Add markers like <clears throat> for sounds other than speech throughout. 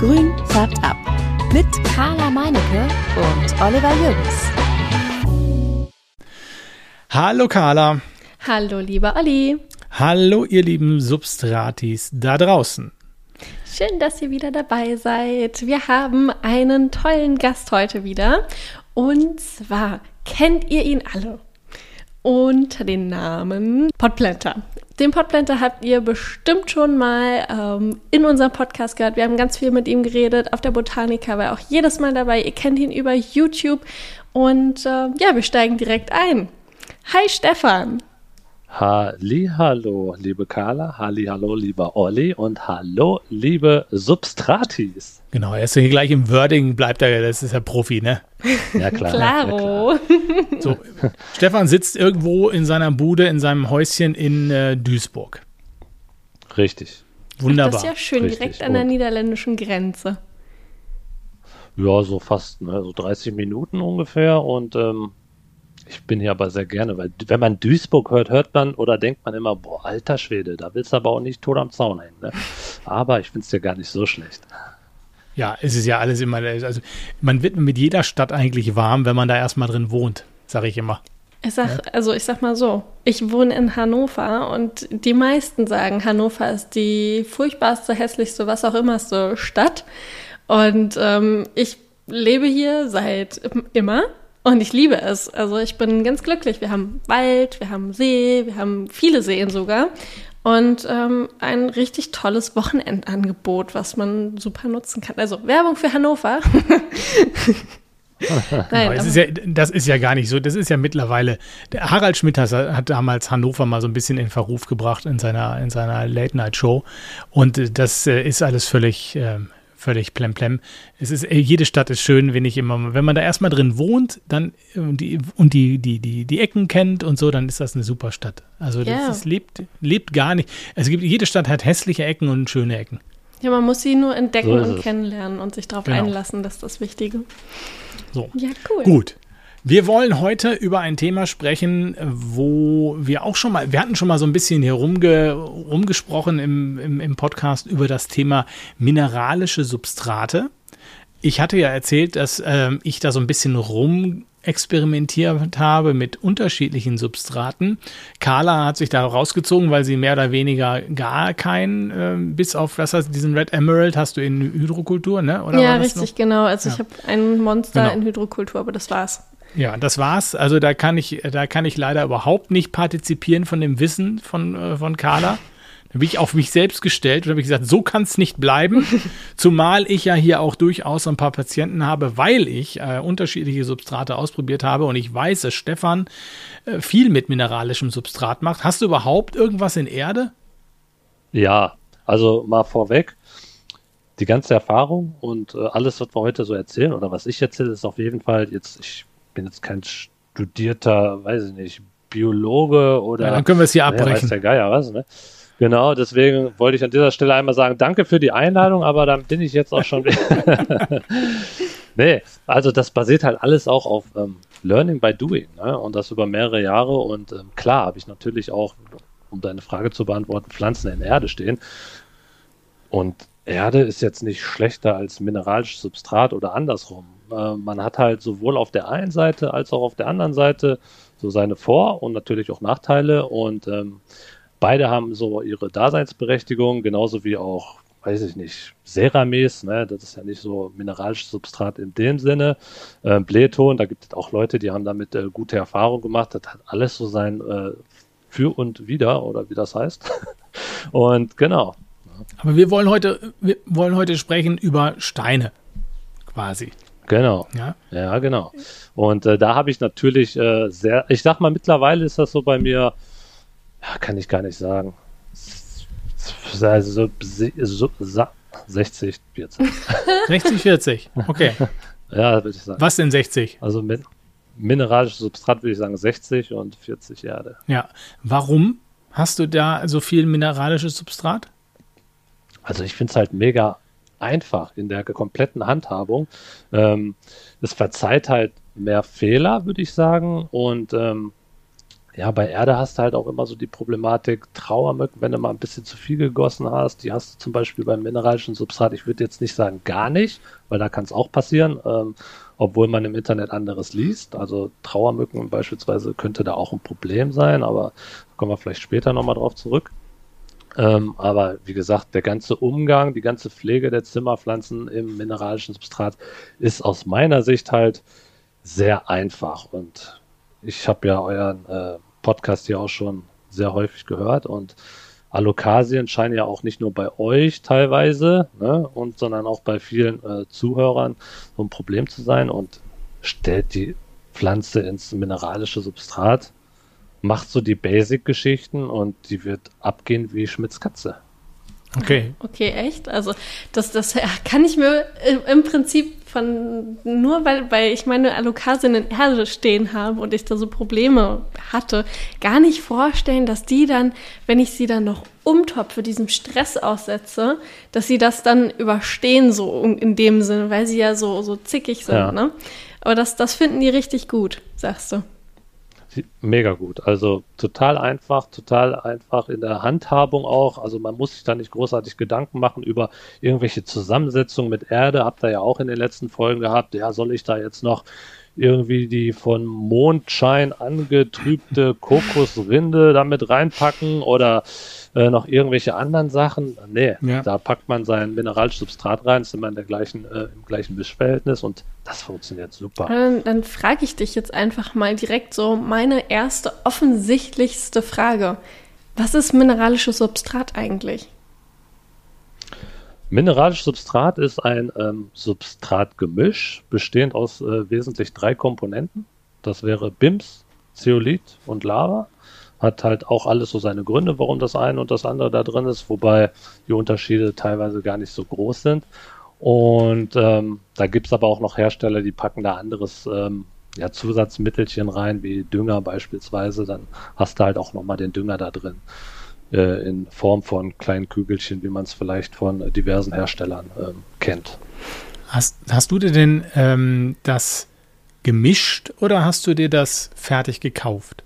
Grün färbt ab. Mit Carla Meinecke und Oliver Jürgens. Hallo Carla. Hallo lieber Olli. Hallo ihr lieben Substratis da draußen. Schön, dass ihr wieder dabei seid. Wir haben einen tollen Gast heute wieder. Und zwar kennt ihr ihn alle unter den Namen Podplanter. Den Podplanter habt ihr bestimmt schon mal ähm, in unserem Podcast gehört. Wir haben ganz viel mit ihm geredet. Auf der Botanica war er auch jedes Mal dabei. Ihr kennt ihn über YouTube. Und äh, ja, wir steigen direkt ein. Hi Stefan. Hallo, liebe Carla, hallo, lieber Olli und hallo, liebe Substratis. Genau, er ist hier gleich im Wording, bleibt er, das ist ja Profi, ne? Ja, klar. Claro. Ja, klar. So, Stefan sitzt irgendwo in seiner Bude, in seinem Häuschen in äh, Duisburg. Richtig. Wunderbar. das ist ja schön, Richtig. direkt an der Und- niederländischen Grenze. Ja, so fast, ne, so 30 Minuten ungefähr und ähm, ich bin hier aber sehr gerne, weil wenn man Duisburg hört, hört man oder denkt man immer, boah, alter Schwede, da willst du aber auch nicht tot am Zaun hängen, ne? Aber ich find's dir gar nicht so schlecht. Ja, es ist ja alles immer, also man wird mit jeder Stadt eigentlich warm, wenn man da erstmal drin wohnt, sage ich immer. Ich sag, also ich sag mal so, ich wohne in Hannover und die meisten sagen, Hannover ist die furchtbarste, hässlichste, was auch immerste Stadt. Und ähm, ich lebe hier seit immer und ich liebe es. Also ich bin ganz glücklich. Wir haben Wald, wir haben See, wir haben viele Seen sogar. Und ähm, ein richtig tolles Wochenendangebot, was man super nutzen kann. Also Werbung für Hannover. <laughs> Nein, ist ja, das ist ja gar nicht so. Das ist ja mittlerweile. Der Harald Schmidt hat, hat damals Hannover mal so ein bisschen in Verruf gebracht in seiner, in seiner Late-Night-Show. Und äh, das äh, ist alles völlig, ähm, völlig plemplem. Es ist, äh, jede Stadt ist schön, wenn ich immer, wenn man da erstmal drin wohnt, dann äh, und die, und die, die, die, die Ecken kennt und so, dann ist das eine super Stadt. Also das, Ja. das lebt, lebt gar nicht. Es gibt, jede Stadt hat hässliche Ecken und schöne Ecken. Ja, man muss sie nur entdecken So und es. kennenlernen und sich darauf Genau. einlassen, das ist das Wichtige. So. Ja, cool. Gut. Wir wollen heute über ein Thema sprechen, wo wir auch schon mal, wir hatten schon mal so ein bisschen hier rumge, rumgesprochen im, im, im Podcast über das Thema mineralische Substrate. Ich hatte ja erzählt, dass ähm, ich da so ein bisschen rum experimentiert habe mit unterschiedlichen Substraten. Carla hat sich da rausgezogen, weil sie mehr oder weniger gar keinen, ähm, bis auf was heißt, diesen Red Emerald hast du in Hydrokultur, ne? Oder ja, richtig, noch? genau. Also ich Ja. habe ein Monster Genau. in Hydrokultur, aber das war's. Ja, das war's. Also da kann ich, da kann ich leider überhaupt nicht partizipieren von dem Wissen von, äh, von Carla. Da bin ich auf mich selbst gestellt und habe gesagt, so kann es nicht bleiben. <laughs> Zumal ich ja hier auch durchaus ein paar Patienten habe, weil ich äh, unterschiedliche Substrate ausprobiert habe und ich weiß, dass Stefan äh, viel mit mineralischem Substrat macht. Hast du überhaupt irgendwas in Erde? Ja, also mal vorweg, die ganze Erfahrung und äh, alles, was wir heute so erzählen oder was ich erzähle, ist auf jeden Fall jetzt, ich bin jetzt kein studierter, weiß ich nicht, Biologe oder Ja, dann können wir es hier Ja, weiß abbrechen. der Geier was, ne? Genau, deswegen wollte ich an dieser Stelle einmal sagen, danke für die Einladung, aber dann bin ich jetzt auch schon <laughs> <laughs> nee, also das basiert halt alles auch auf ähm, Learning by Doing, ne? Und das über mehrere Jahre. Und ähm, klar habe ich natürlich auch, um deine Frage zu beantworten, Pflanzen in Erde stehen. Und Erde ist jetzt nicht schlechter als mineralisches Substrat oder andersrum. Äh, man hat halt sowohl auf der einen Seite als auch auf der anderen Seite so seine Vor- und natürlich auch Nachteile. Und ähm, beide haben so ihre Daseinsberechtigung, genauso wie auch, weiß ich nicht, Ceramis, ne, das ist ja nicht so mineralisches Substrat in dem Sinne. Äh, Blähton, da gibt es auch Leute, die haben damit äh, gute Erfahrungen gemacht. Das hat alles so sein äh, Für und Wider, oder wie das heißt. <laughs> und genau. Aber wir wollen heute, wir wollen heute sprechen über Steine. Quasi. Genau. Ja. Ja, genau. Und äh, da habe ich natürlich äh, sehr, ich sag mal, mittlerweile ist das so bei mir, ja, kann ich gar nicht sagen. Also so, so, sa- 60, 40. 60, 40. Okay. Ja, würde ich sagen. Was denn 60? Also min mineralisches Substrat würde ich sagen 60 und 40 Erde. Ja. Warum hast du da so viel mineralisches Substrat? Also ich finde es halt mega einfach in der kompletten Handhabung. Ähm, es verzeiht halt mehr Fehler, würde ich sagen. Und ähm, ja, bei Erde hast du halt auch immer so die Problematik Trauermücken, wenn du mal ein bisschen zu viel gegossen hast. Die hast du zum Beispiel beim mineralischen Substrat. Ich würde jetzt nicht sagen gar nicht, weil da kann es auch passieren, ähm, obwohl man im Internet anderes liest. Also Trauermücken beispielsweise könnte da auch ein Problem sein, aber kommen wir vielleicht später nochmal drauf zurück. Ähm, aber wie gesagt, der ganze Umgang, die ganze Pflege der Zimmerpflanzen im mineralischen Substrat ist aus meiner Sicht halt sehr einfach. Und ich habe ja euren äh, Podcast hier auch schon sehr häufig gehört. Und Allokasien scheinen ja auch nicht nur bei euch teilweise, ne, und sondern auch bei vielen äh, Zuhörern so ein Problem zu sein. Und stellt die Pflanze ins mineralische Substrat, macht so die Basic-Geschichten und die wird abgehen wie Schmitz Katze. Okay. Okay, echt? Also das, das kann ich mir im Prinzip von nur weil, weil ich meine Alokasien in Erde stehen habe und ich da so Probleme hatte, gar nicht vorstellen, dass die dann, wenn ich sie dann noch umtopfe, diesem Stress aussetze, dass sie das dann überstehen, so in dem Sinne, weil sie ja so, so zickig sind, ja. ne? Aber das, das finden die richtig gut, sagst du. Mega gut. Also total einfach, total einfach in der Handhabung auch. Also man muss sich da nicht großartig Gedanken machen über irgendwelche Zusammensetzungen mit Erde. Habt ihr ja auch in den letzten Folgen gehabt. Ja, soll ich da jetzt noch irgendwie die von Mondschein angetrübte Kokosrinde damit reinpacken oder äh, noch irgendwelche anderen Sachen. Nee, ja. da packt man sein Mineralsubstrat rein, ist immer in der gleichen, äh, im gleichen Mischverhältnis und das funktioniert super. Dann, dann frage ich dich jetzt einfach mal direkt so meine erste offensichtlichste Frage. Was ist mineralisches Substrat eigentlich? Mineralisches Substrat ist ein ähm, Substratgemisch, bestehend aus äh, wesentlich drei Komponenten. Das wäre BIMS, Zeolit und Lava. Hat halt auch alles so seine Gründe, warum das eine und das andere da drin ist, wobei die Unterschiede teilweise gar nicht so groß sind. Und ähm, da gibt es aber auch noch Hersteller, die packen da anderes ähm, ja, Zusatzmittelchen rein, wie Dünger beispielsweise. Dann hast du halt auch nochmal den Dünger da drin äh, in Form von kleinen Kügelchen, wie man es vielleicht von diversen Herstellern ähm, kennt. Hast, hast du dir denn ähm, das gemischt oder hast du dir das fertig gekauft?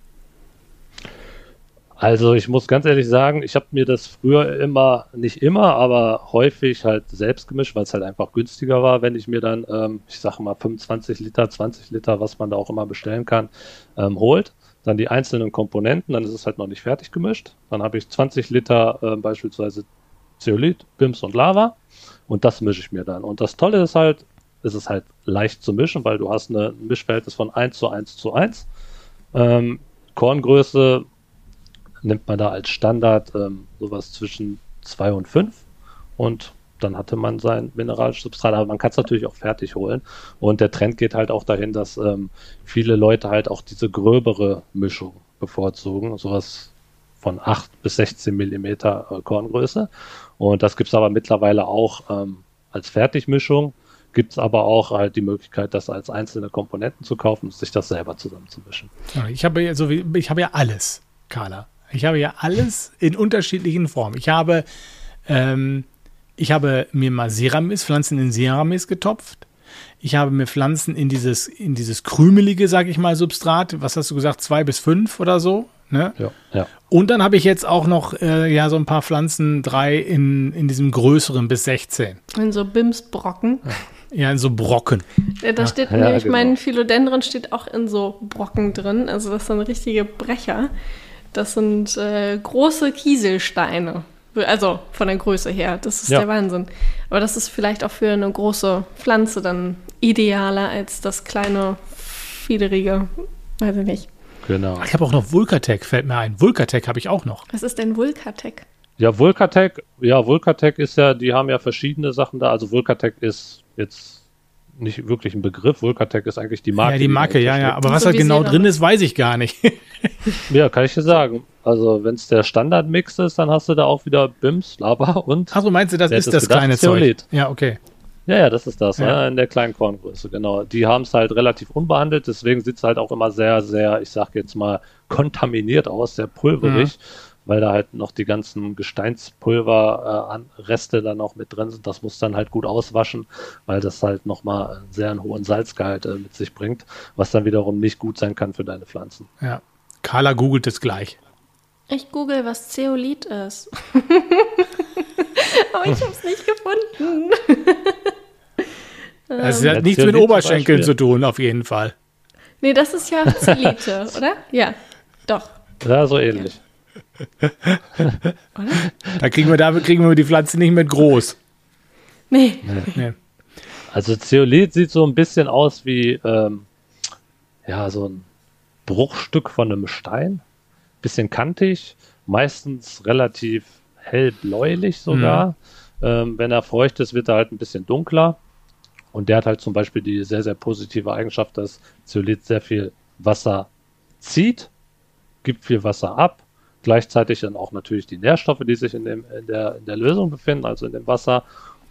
Also ich muss ganz ehrlich sagen, ich habe mir das früher immer, nicht immer, aber häufig halt selbst gemischt, weil es halt einfach günstiger war, wenn ich mir dann, ähm, ich sage mal 25 Liter, 20 Liter, was man da auch immer bestellen kann, ähm, holt dann die einzelnen Komponenten, dann ist es halt noch nicht fertig gemischt. Dann habe ich 20 Liter äh, beispielsweise Zeolit, Bims und Lava und das mische ich mir dann. Und das Tolle ist halt, es ist halt leicht zu mischen, weil du hast eine, ein Mischverhältnis von 1 zu 1 zu 1. Ähm, Korngröße nimmt man da als Standard ähm, sowas zwischen 2 und 5 und dann hatte man sein mineralisches Substrat, aber man kann es natürlich auch fertig holen. Und der Trend geht halt auch dahin, dass ähm, viele Leute halt auch diese gröbere Mischung bevorzugen, sowas von 8 bis 16 Millimeter äh, Korngröße. Und das gibt es aber mittlerweile auch ähm, als Fertigmischung. Gibt es aber auch halt die Möglichkeit, das als einzelne Komponenten zu kaufen und sich das selber zusammenzumischen. Ich habe ja, so wie, ich habe ja alles, Carla. Ich habe ja alles in unterschiedlichen Formen. Ich habe ähm, ich habe mir mal Ceramis, Pflanzen in Ceramis getopft. Ich habe mir Pflanzen in dieses, in dieses krümelige, sag ich mal, Substrat, was hast du gesagt, zwei bis fünf oder so, ne? Ja, ja. Und dann habe ich jetzt auch noch, äh, ja, so ein paar Pflanzen, drei in, in diesem größeren bis 16. In so Bimsbrocken. Ja, in so Brocken. Ja, da steht ja, nämlich, genau. mein Philodendron steht auch in so Brocken drin. Also das sind richtige Brecher. Das sind äh, große Kieselsteine. Also von der Größe her, das ist ja. der Wahnsinn. Aber das ist vielleicht auch für eine große Pflanze dann idealer als das kleine, fiederige, weiß ich nicht. Genau. Ich habe auch noch Vulkatec, fällt mir ein. Vulkatec habe ich auch noch. Was ist denn Vulkatec? Ja, Vulkatec, ja, Vulkatec ist ja, die haben ja verschiedene Sachen da. Also Vulkatec ist jetzt nicht wirklich ein Begriff. Vulkatec ist eigentlich die Marke. Ja, die Marke, die ja, ja. Aber was da genau drin ist, weiß ich gar nicht. <laughs> ja, kann ich dir sagen. Also, wenn es der Standardmix ist, dann hast du da auch wieder BIMS, Lava und. Achso, meinst du, das ist das gedacht, kleine. Zeug? Ja, okay. Ja, ja, das ist das, ja. Ja, in der kleinen Korngröße, genau. Die haben es halt relativ unbehandelt, deswegen sieht es halt auch immer sehr, sehr, ich sag jetzt mal, kontaminiert aus, sehr pulverig. Mhm weil da halt noch die ganzen Gesteinspulverreste äh, dann noch mit drin sind. Das muss dann halt gut auswaschen, weil das halt nochmal einen sehr hohen Salzgehalt äh, mit sich bringt, was dann wiederum nicht gut sein kann für deine Pflanzen. Ja. Carla googelt es gleich. Ich google, was Zeolit ist. <laughs> Aber ich habe es nicht gefunden. <laughs> Es hat nichts mit Oberschenkeln zu tun, auf jeden Fall. Nee, das ist ja Zelite, <laughs> oder? Ja, doch. Ja, so ähnlich. Da kriegen wir, dafür kriegen wir die Pflanze nicht mit groß. Nee, Nee. Also Zeolit sieht so ein bisschen aus wie ähm, ja so ein Bruchstück von einem Stein, bisschen kantig, meistens relativ hellbläulich sogar. Ähm, wenn er feucht ist, wird er halt ein bisschen dunkler. Und der hat halt zum Beispiel die sehr, sehr positive Eigenschaft, dass Zeolit sehr viel Wasser zieht, gibt viel Wasser ab, gleichzeitig dann auch natürlich die Nährstoffe, die sich in, dem, in, der, in der Lösung befinden, also in dem Wasser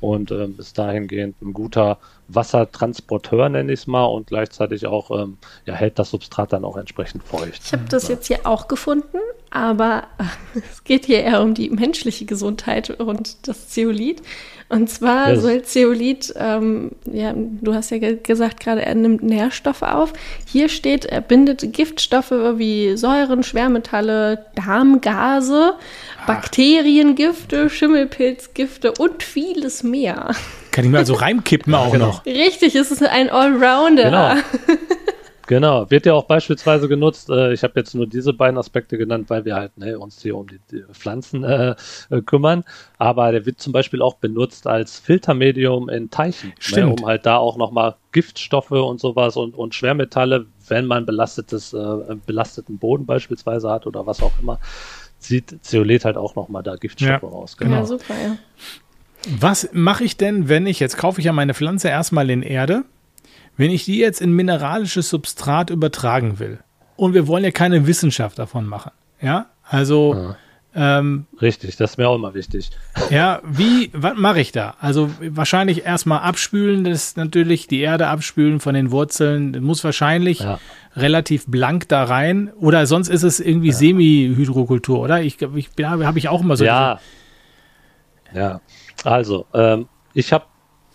und ähm, ist dahingehend ein guter Wassertransporteur, nenne ich es mal, und gleichzeitig auch ähm, ja, hält das Substrat dann auch entsprechend feucht. ich habe das jetzt hier auch gefunden, aber <laughs> es geht hier eher um die menschliche Gesundheit und das Zeolit. Und zwar das- soll Zeolit, ähm, ja, du hast ja ge gesagt gerade, er nimmt Nährstoffe auf. Hier steht, er bindet Giftstoffe wie Säuren, Schwermetalle, Darmgase, Bakteriengifte, Schimmelpilzgifte und vieles mehr. Kann ich mir also <laughs> reinkippen auch genau. noch. Richtig, es ist ein Allrounder. Genau. <laughs> Genau, wird ja auch beispielsweise genutzt. Äh, ich habe jetzt nur diese beiden Aspekte genannt, weil wir halt ne, uns hier um die, die Pflanzen äh, äh, kümmern. Aber der wird zum Beispiel auch benutzt als Filtermedium in Teichen, ne, um halt da auch nochmal Giftstoffe und sowas und, und Schwermetalle, wenn man belastetes, äh, belasteten Boden beispielsweise hat oder was auch immer, zieht Zeolit halt auch nochmal da Giftstoffe Ja. raus. Genau. Ja, super, ja. Was mache ich denn, wenn ich, jetzt kaufe ich ja meine Pflanze erstmal in Erde, wenn ich die jetzt in mineralisches Substrat übertragen will? Und wir wollen ja keine Wissenschaft davon machen. Ja, also, ähm, Richtig, das ist mir auch immer wichtig. <laughs> ja, wie, was mache ich da? Also wahrscheinlich erstmal abspülen, das ist natürlich die Erde abspülen von den Wurzeln, Das muss wahrscheinlich Ja. relativ blank da rein. Oder sonst ist es irgendwie Semi-Hydrokultur, oder? Ich, ich habe ich auch immer so. ja. Ja. Also, ähm, ich habe,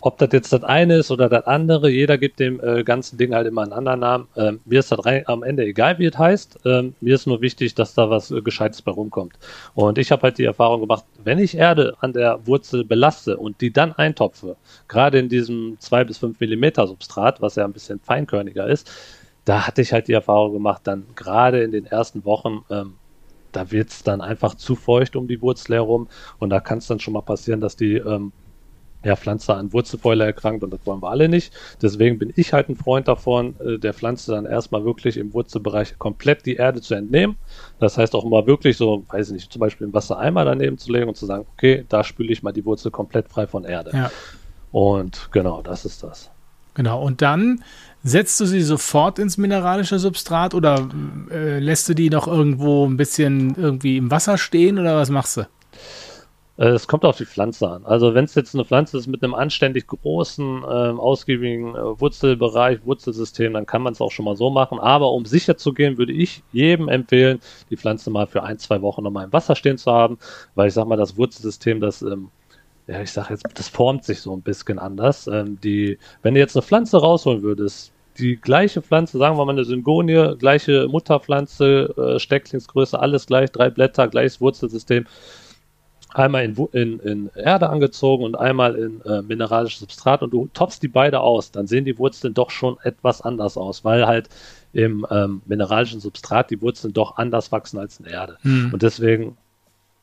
ob das jetzt das eine ist oder das andere, jeder gibt dem äh, ganzen Ding halt immer einen anderen Namen. Ähm, mir ist das am Ende egal, wie es heißt. Ähm, mir ist nur wichtig, dass da was äh, Gescheites bei rumkommt. Und ich habe halt die Erfahrung gemacht, wenn ich Erde an der Wurzel belaste und die dann eintopfe, gerade in diesem 2 bis 5 Millimeter Substrat, was ja ein bisschen feinkörniger ist, da hatte ich halt die Erfahrung gemacht, dann gerade in den ersten Wochen, ähm, da wird es dann einfach zu feucht um die Wurzel herum und da kann es dann schon mal passieren, dass die ähm, ja, Pflanze an Wurzelfäule erkrankt und das wollen wir alle nicht. Deswegen bin ich halt ein Freund davon, äh, der Pflanze dann erstmal wirklich im Wurzelbereich komplett die Erde zu entnehmen. Das heißt auch mal wirklich so, weiß ich nicht, zum Beispiel einen Wassereimer daneben zu legen und zu sagen, okay, da spüle ich mal die Wurzel komplett frei von Erde. Ja. Und genau, das ist das. Genau, und dann setzt du sie sofort ins mineralische Substrat oder äh, lässt du die noch irgendwo ein bisschen irgendwie im Wasser stehen oder was machst du? Äh, Es kommt auf die Pflanze an. Also wenn es jetzt eine Pflanze ist mit einem anständig großen, ähm, ausgiebigen äh, Wurzelbereich, Wurzelsystem, dann kann man es auch schon mal so machen. Aber um sicher zu gehen, würde ich jedem empfehlen, die Pflanze mal für ein, zwei Wochen nochmal im Wasser stehen zu haben, weil ich sag mal, das Wurzelsystem, das ähm, ja, ich sag jetzt, das formt sich so ein bisschen anders. Ähm, die, wenn du jetzt eine Pflanze rausholen würdest, die gleiche Pflanze, sagen wir mal eine Syngonie, gleiche Mutterpflanze, äh, Stecklingsgröße, alles gleich, drei Blätter, gleiches Wurzelsystem, einmal in, in, in Erde angezogen und einmal in äh, mineralisches Substrat und du topfst die beide aus, dann sehen die Wurzeln doch schon etwas anders aus, weil halt im ähm, mineralischen Substrat die Wurzeln doch anders wachsen als in Erde. Hm. Und deswegen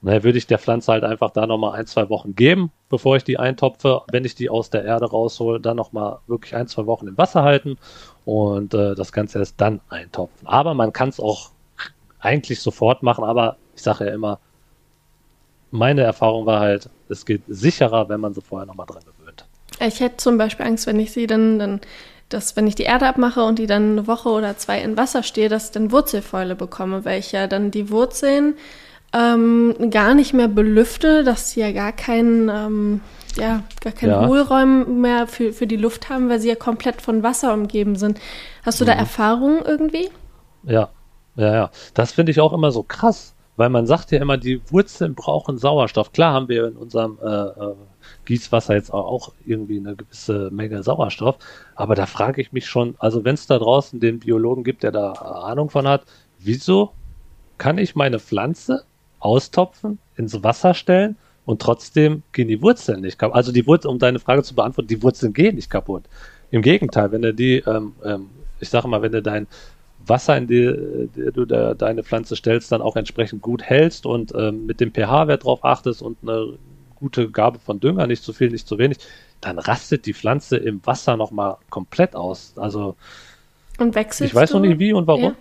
na, würde ich der Pflanze halt einfach da nochmal ein, zwei Wochen geben, bevor ich die eintopfe. Wenn ich die aus der Erde raushole, dann nochmal wirklich ein, zwei Wochen im Wasser halten und äh, das Ganze erst dann eintopfen. Aber man kann es auch eigentlich sofort machen, aber ich sage ja immer, meine Erfahrung war halt, es geht sicherer, wenn man sie vorher nochmal dran gewöhnt. Ich hätte zum Beispiel Angst, wenn ich sie dann, dann, dass wenn ich die Erde abmache und die dann eine Woche oder zwei in Wasser stehe, dass ich dann Wurzelfäule bekomme, weil ich ja dann die Wurzeln ähm, gar nicht mehr belüfte, dass sie ja gar keinen, ähm, ja, gar keinen Ja. Hohlräumen mehr für, für die Luft haben, weil sie ja komplett von Wasser umgeben sind. Hast du da Erfahrungen irgendwie? Ja, ja, ja. Das finde ich auch immer so krass, weil man sagt ja immer, die Wurzeln brauchen Sauerstoff. Klar haben wir in unserem äh, äh, Gießwasser jetzt auch- irgendwie eine gewisse Menge Sauerstoff, aber da frage ich mich schon, also wenn es da draußen den Biologen gibt, der da Ahnung von hat, wieso kann ich meine Pflanze austopfen, ins Wasser stellen und trotzdem gehen die Wurzeln nicht kaputt. Also die Wurzeln, um deine Frage zu beantworten, die Wurzeln gehen nicht kaputt. Im Gegenteil, wenn du die, ähm, ähm, ich sage mal, wenn du dein Wasser, in die, die du da, deine Pflanze stellst, dann auch entsprechend gut hältst und ähm, mit dem pH-Wert drauf achtest und eine gute Gabe von Dünger, nicht zu viel, nicht zu wenig, dann rastet die Pflanze im Wasser nochmal komplett aus. Also und wechselst ich weiß du? noch nicht wie und warum. Ja.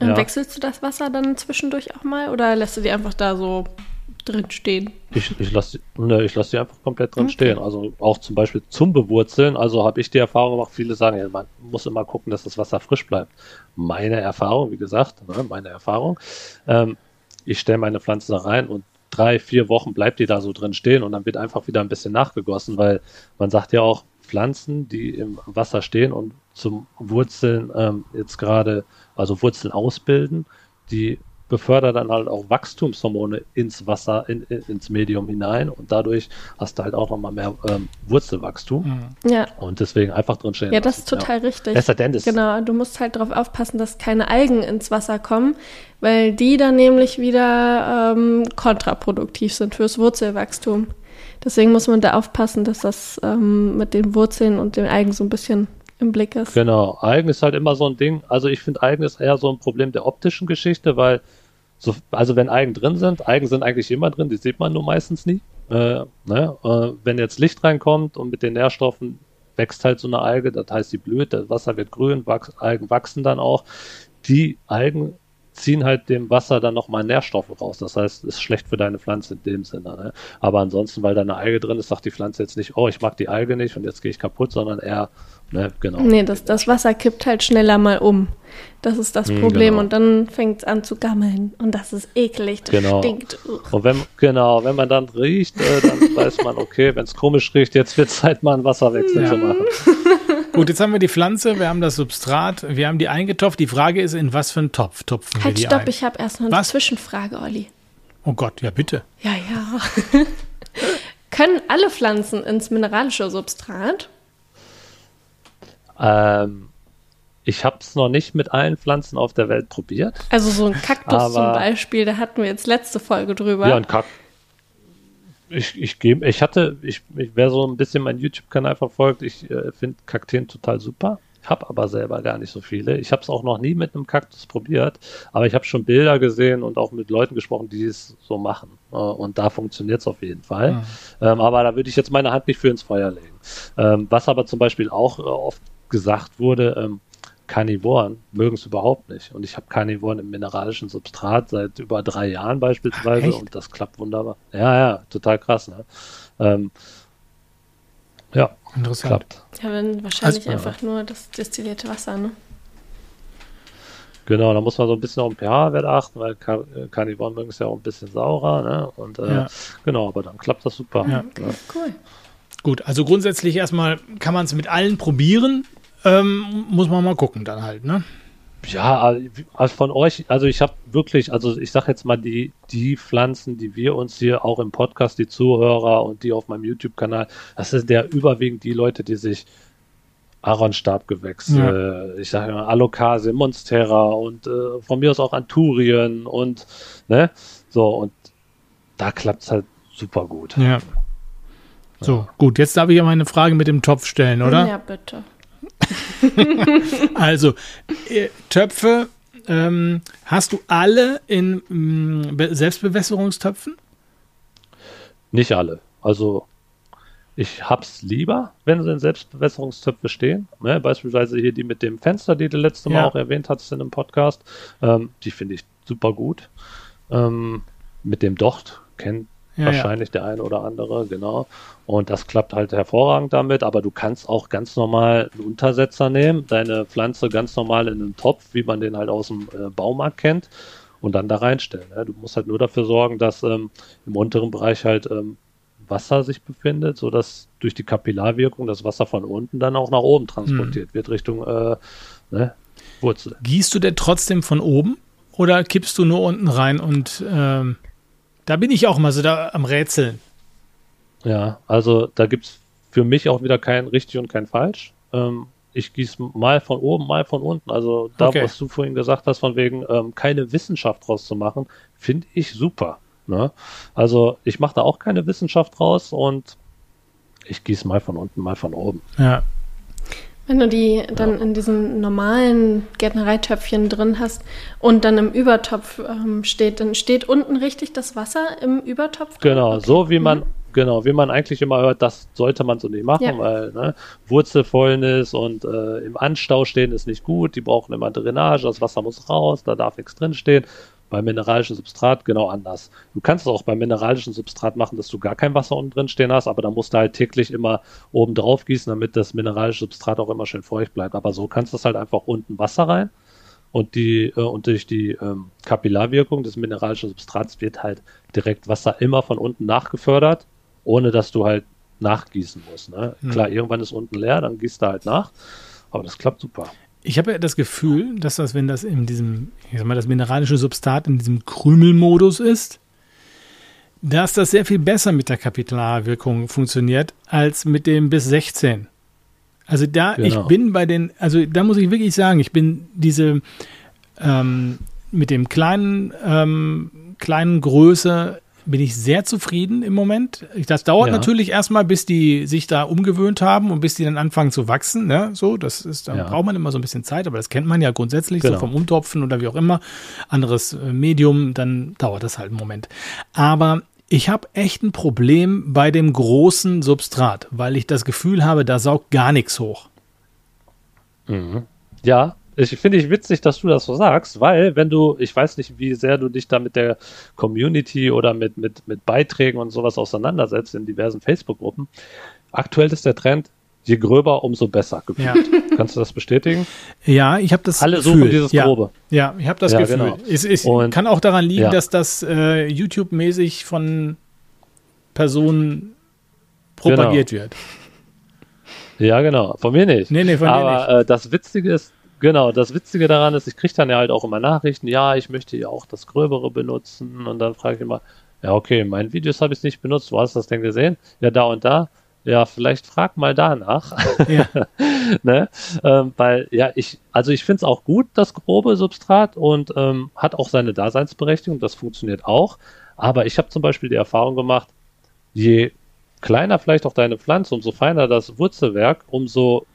Und Ja. wechselst du das Wasser dann zwischendurch auch mal oder lässt du die einfach da so drin stehen? Ich, ich lasse ne, ich lass die einfach komplett drin Okay. stehen. Also auch zum Beispiel zum Bewurzeln. Also habe ich die Erfahrung gemacht, viele sagen, ja, man muss immer gucken, dass das Wasser frisch bleibt. Meine Erfahrung, wie gesagt, ne, meine Erfahrung, ähm, ich stelle meine Pflanze da rein und drei, vier Wochen bleibt die da so drin stehen und dann wird einfach wieder ein bisschen nachgegossen, weil man sagt ja auch, Pflanzen, die im Wasser stehen und zum Wurzeln ähm, jetzt gerade, also Wurzeln ausbilden, die befördert dann halt auch Wachstumshormone ins Wasser, in, in, ins Medium hinein und dadurch hast du halt auch nochmal mehr ähm, Wurzelwachstum Mhm. Ja. und deswegen einfach drin stehen. Ja, das ist total richtig. Es sei denn, das Genau, du musst halt darauf aufpassen, dass keine Algen ins Wasser kommen, weil die dann nämlich wieder ähm, kontraproduktiv sind fürs Wurzelwachstum. Deswegen muss man da aufpassen, dass das ähm, mit den Wurzeln und den Algen so ein bisschen im Blick ist. Genau, Algen ist halt immer so ein Ding. Also ich finde, Algen ist eher so ein Problem der optischen Geschichte, weil so, also wenn Algen drin sind, Algen sind eigentlich immer drin, die sieht man nur meistens nie. Äh, ne? äh, wenn jetzt Licht reinkommt und mit den Nährstoffen wächst halt so eine Alge, das heißt, die blüht, das Wasser wird grün, wachs, Algen wachsen dann auch. Die Algen ziehen halt dem Wasser dann nochmal Nährstoffe raus. Das heißt, ist schlecht für deine Pflanze in dem Sinne. Ne? Aber ansonsten, weil da eine Alge drin ist, sagt die Pflanze jetzt nicht, oh, ich mag die Alge nicht und jetzt gehe ich kaputt, sondern eher, ne, genau. Nee, das, das Wasser kippt halt schneller mal um. Das ist das Hm, Problem. genau. Und dann fängt es an zu gammeln. Und das ist eklig. Das Genau. stinkt. Ugh. Und wenn, genau, wenn man dann riecht, äh, dann <laughs> weiß man, okay, wenn es komisch riecht, jetzt wird Zeit, mal einen Wasserwechsel Ja. zu machen. <laughs> Gut, jetzt haben wir die Pflanze, wir haben das Substrat, wir haben die eingetopft. Die Frage ist, in was für einen Topf topfen wir Halt, die stopp, ein? ich habe erst noch eine Was? Zwischenfrage, Olli. Oh Gott, ja bitte. Ja, ja. <laughs> Können alle Pflanzen ins mineralische Substrat? Ähm, ich habe es noch nicht mit allen Pflanzen auf der Welt probiert. Also so ein Kaktus zum Aber- Beispiel, da hatten wir jetzt letzte Folge drüber. Ja, und Kack. Ich, ich gebe, ich hatte, ich, ich wer so ein bisschen meinen YouTube-Kanal verfolgt, ich äh, finde Kakteen total super. Habe aber selber gar nicht so viele. Ich habe es auch noch nie mit einem Kaktus probiert, aber ich habe schon Bilder gesehen und auch mit Leuten gesprochen, die es so machen. Äh, und da funktioniert es auf jeden Fall. Ähm, aber da würde ich jetzt meine Hand nicht für ins Feuer legen. Ähm, was aber zum Beispiel auch äh, oft gesagt wurde, ähm, Karnivoren mögen es überhaupt nicht. Und ich habe Karnivoren im mineralischen Substrat seit über drei Jahren beispielsweise echt? und das klappt wunderbar. Ja, ja, total krass. Ne? Ähm, ja, Interessant. klappt. Ja, dann wahrscheinlich Also- einfach nur das destillierte Wasser, ne? Genau, da muss man so ein bisschen auf den pH-Wert achten, weil Kar äh, Karnivoren mögen es ja auch ein bisschen saurer. Ne? Und äh, Ja. genau, aber dann klappt das super. Ja. Ja. Cool. Gut, also grundsätzlich erstmal kann man es mit allen probieren. Ähm, muss man mal gucken dann halt, ne? Ja, also von euch, also ich habe wirklich, also ich sage jetzt mal, die, die Pflanzen, die wir uns hier auch im Podcast, die Zuhörer und die auf meinem YouTube-Kanal, das sind ja überwiegend die Leute, die sich Aaronstabgewächse, ich sage mal Alocasia, Monstera und äh, von mir aus auch Anturien und ne, so und da klappt's halt super gut. Ja. So, gut, jetzt darf ich ja meine Frage mit dem Topf stellen, oder? Ja, bitte. <laughs> Also, äh, Töpfe, ähm, hast du alle in mm, Be- Selbstbewässerungstöpfen? Nicht alle. Also ich hab's lieber, wenn sie in Selbstbewässerungstöpfe stehen. Ne? Beispielsweise hier die mit dem Fenster, die du letzte Mal Ja. auch erwähnt hattest in einem Podcast. Ähm, die finde ich super gut. Ähm, mit dem Docht kennt Ja, wahrscheinlich der eine oder andere, genau. Und das klappt halt hervorragend damit, aber du kannst auch ganz normal einen Untersetzer nehmen, deine Pflanze ganz normal in einen Topf, wie man den halt aus dem äh, Baumarkt kennt, und dann da reinstellen. Ne? Du musst halt nur dafür sorgen, dass ähm, im unteren Bereich halt ähm, Wasser sich befindet, sodass durch die Kapillarwirkung das Wasser von unten dann auch nach oben transportiert wird, Richtung äh, ne, Wurzel. Gießt du denn trotzdem von oben oder kippst du nur unten rein und ähm, da bin ich auch mal so da am Rätseln. Ja, also da gibt's für mich auch wieder kein richtig und kein falsch. Ähm, ich gieße mal von oben, mal von unten. Also da, Okay. was du vorhin gesagt hast, von wegen ähm, keine Wissenschaft draus zu machen, finde ich super. Ne? Also ich mache da auch keine Wissenschaft draus und ich gieße mal von unten, mal von oben. Ja. Wenn du die dann in diesen normalen Gärtnereitöpfchen drin hast und dann im Übertopf ähm, steht, dann steht unten richtig das Wasser im Übertopf? drin? Genau, Okay. so wie man, genau, wie man eigentlich immer hört, das sollte man so nicht machen, Ja. weil ne, Wurzelfäulnis und äh, im Anstau stehen ist nicht gut, die brauchen immer Drainage, das Wasser muss raus, da darf nichts drinstehen. Beim mineralischen Substrat genau anders. Du kannst es auch beim mineralischen Substrat machen, dass du gar kein Wasser unten drin stehen hast, aber da musst du halt täglich immer oben drauf gießen, damit das mineralische Substrat auch immer schön feucht bleibt. Aber so kannst du es halt einfach unten Wasser rein und die äh, und durch die ähm, Kapillarwirkung des mineralischen Substrats wird halt direkt Wasser immer von unten nachgefördert, ohne dass du halt nachgießen musst. Ne? Hm. Klar, irgendwann ist unten leer, dann gießt du halt nach, aber das klappt super. Ich habe ja das Gefühl, dass das, wenn das in diesem, ich sag mal, das mineralische Substrat in diesem Krümelmodus ist, dass das sehr viel besser mit der Kapillarwirkung funktioniert als mit dem bis 16. Also da, ich Genau. bin bei den, also da muss ich wirklich sagen, ich bin diese ähm, mit dem kleinen, ähm, kleinen Größe bin ich sehr zufrieden im Moment. Das dauert Ja. natürlich erstmal, bis die sich da umgewöhnt haben und bis die dann anfangen zu wachsen. Ne? So, das ist, da Ja. braucht man immer so ein bisschen Zeit, aber das kennt man ja grundsätzlich, so Genau. vom Umtopfen oder wie auch immer. Anderes äh, Medium, dann dauert das halt einen Moment. Aber ich habe echt ein Problem bei dem großen Substrat, weil ich das Gefühl habe, da saugt gar nichts hoch. Ja, ich finde ich witzig, dass du das so sagst, weil wenn du, ich weiß nicht, wie sehr du dich da mit der Community oder mit, mit, mit Beiträgen und sowas auseinandersetzt in diversen Facebook-Gruppen. Aktuell ist der Trend, je gröber, umso besser gefühlt. Ja. <laughs> Kannst du das bestätigen? Ja, ich habe das Alle Gefühl. suchen dieses ja. Grobe. Ja, ich habe das Ja, Gefühl. genau. Es, es Und- kann auch daran liegen, dass das äh, YouTube-mäßig von Personen propagiert wird. Ja, genau. Von mir nicht. Nee, nee, von dir Aber Äh, das Witzige ist, genau, das Witzige daran ist, ich kriege dann ja halt auch immer Nachrichten, ja, ich möchte ja auch das Gröbere benutzen. Und dann frage ich immer, ja, okay, in meinen Videos habe ich es nicht benutzt. Wo hast du das denn gesehen? Ja, da und da. Ja, vielleicht frag mal danach. Ja. <laughs> ne? ähm, weil, ja, ich, also ich finde es auch gut, das grobe Substrat und ähm, hat auch seine Daseinsberechtigung, das funktioniert auch. Aber ich habe zum Beispiel die Erfahrung gemacht, je kleiner vielleicht auch deine Pflanze, umso feiner das Wurzelwerk, umso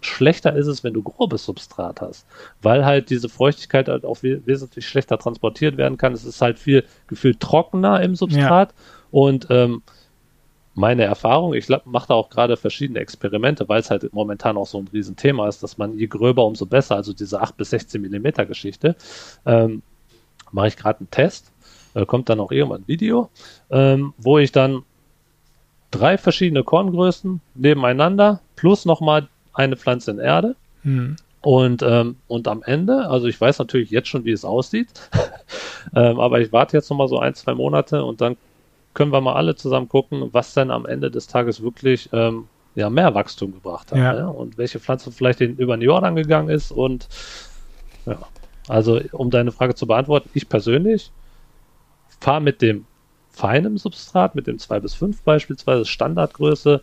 schlechter ist es, wenn du grobes Substrat hast. Weil halt diese Feuchtigkeit halt auch we wesentlich schlechter transportiert werden kann. Es ist halt viel gefühlt trockener im Substrat. Und ähm, meine Erfahrung, ich mache da auch gerade verschiedene Experimente, weil es halt momentan auch so ein Riesenthema ist, dass man je gröber, umso besser, also diese 8 bis 16 Millimeter Geschichte, ähm, mache ich gerade einen Test, äh, kommt dann auch irgendwann ein Video, ähm, wo ich dann drei verschiedene Korngrößen nebeneinander plus nochmal eine Pflanze in Erde Hm. und, ähm, und am Ende, also ich weiß natürlich jetzt schon, wie es aussieht, <laughs> ähm, aber ich warte jetzt nochmal so ein, zwei Monate und dann können wir mal alle zusammen gucken, was denn am Ende des Tages wirklich ähm, ja, mehr Wachstum gebracht hat. Ja. Ne? Und welche Pflanze vielleicht den, über den Jordan gegangen ist. Und ja, also um deine Frage zu beantworten, ich persönlich fahre mit dem feinen Substrat, mit dem 2 bis 5 beispielsweise, Standardgröße,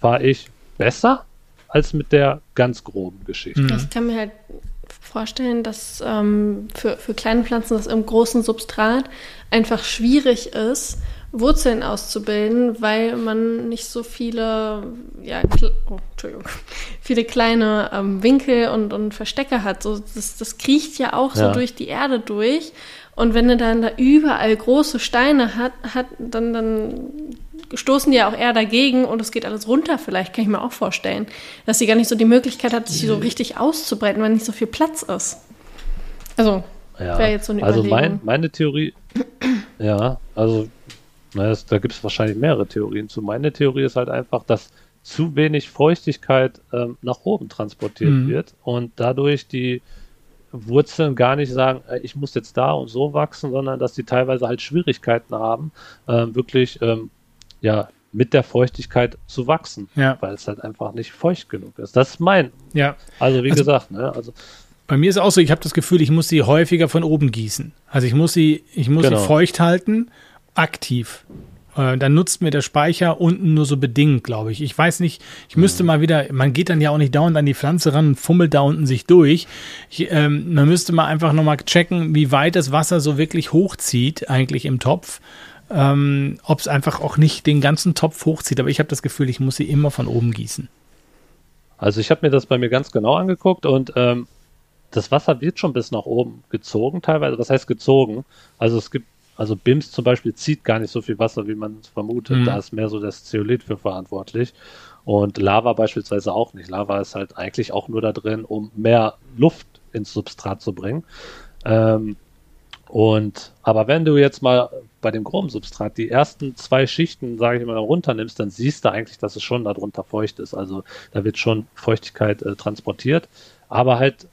fahre ich besser als mit der ganz groben Geschichte. Ich kann mir halt vorstellen, dass ähm, für, für kleine Pflanzen das im großen Substrat einfach schwierig ist, Wurzeln auszubilden, weil man nicht so viele, ja, oh, Entschuldigung, <laughs> viele kleine ähm, Winkel und, und Verstecke hat. So, das, das kriecht ja auch so Ja. durch die Erde durch. Und wenn er dann da überall große Steine hat, hat dann, dann stoßen die ja auch eher dagegen und es geht alles runter vielleicht, kann ich mir auch vorstellen. Dass sie gar nicht so die Möglichkeit hat, sich so richtig auszubreiten, weil nicht so viel Platz ist. Also, Ja, Wäre jetzt so eine also mein, meine Theorie, <clears throat> ja, also na, das, da gibt es wahrscheinlich mehrere Theorien zu. Meine Theorie ist halt einfach, dass zu wenig Feuchtigkeit ähm, nach oben transportiert Mhm. wird und dadurch die Wurzeln gar nicht sagen, äh, ich muss jetzt da und so wachsen, sondern dass die teilweise halt Schwierigkeiten haben, ähm, wirklich ähm, ja mit der Feuchtigkeit zu wachsen, Ja. weil es halt einfach nicht feucht genug ist. Das ist mein, Ja. also wie Also- gesagt, ne, also Bei mir ist auch so, ich habe das Gefühl, ich muss sie häufiger von oben gießen. Also ich muss sie, ich muss Genau. sie feucht halten, aktiv. Äh, dann nutzt mir der Speicher unten nur so bedingt, glaube ich. Ich weiß nicht, ich müsste mal wieder, man geht dann ja auch nicht dauernd an die Pflanze ran und fummelt da unten sich durch. Ich, ähm, man müsste mal einfach nochmal checken, wie weit das Wasser so wirklich hochzieht, eigentlich im Topf. Ähm, Ob es einfach auch nicht den ganzen Topf hochzieht. Aber ich habe das Gefühl, ich muss sie immer von oben gießen. Also ich habe mir das bei mir ganz genau angeguckt und ähm, das Wasser wird schon bis nach oben gezogen teilweise. Was heißt gezogen? Also es gibt also BIMS zum Beispiel zieht gar nicht so viel Wasser, wie man es vermutet. Mhm. Da ist mehr so das Zeolit für verantwortlich. Und Lava beispielsweise auch nicht. Lava ist halt eigentlich auch nur da drin, um mehr Luft ins Substrat zu bringen. Ähm, und aber wenn du jetzt mal bei dem groben Substrat die ersten zwei Schichten, sage ich mal, runternimmst, dann siehst du eigentlich, dass es schon darunter feucht ist. Also da wird schon Feuchtigkeit äh, transportiert, aber halt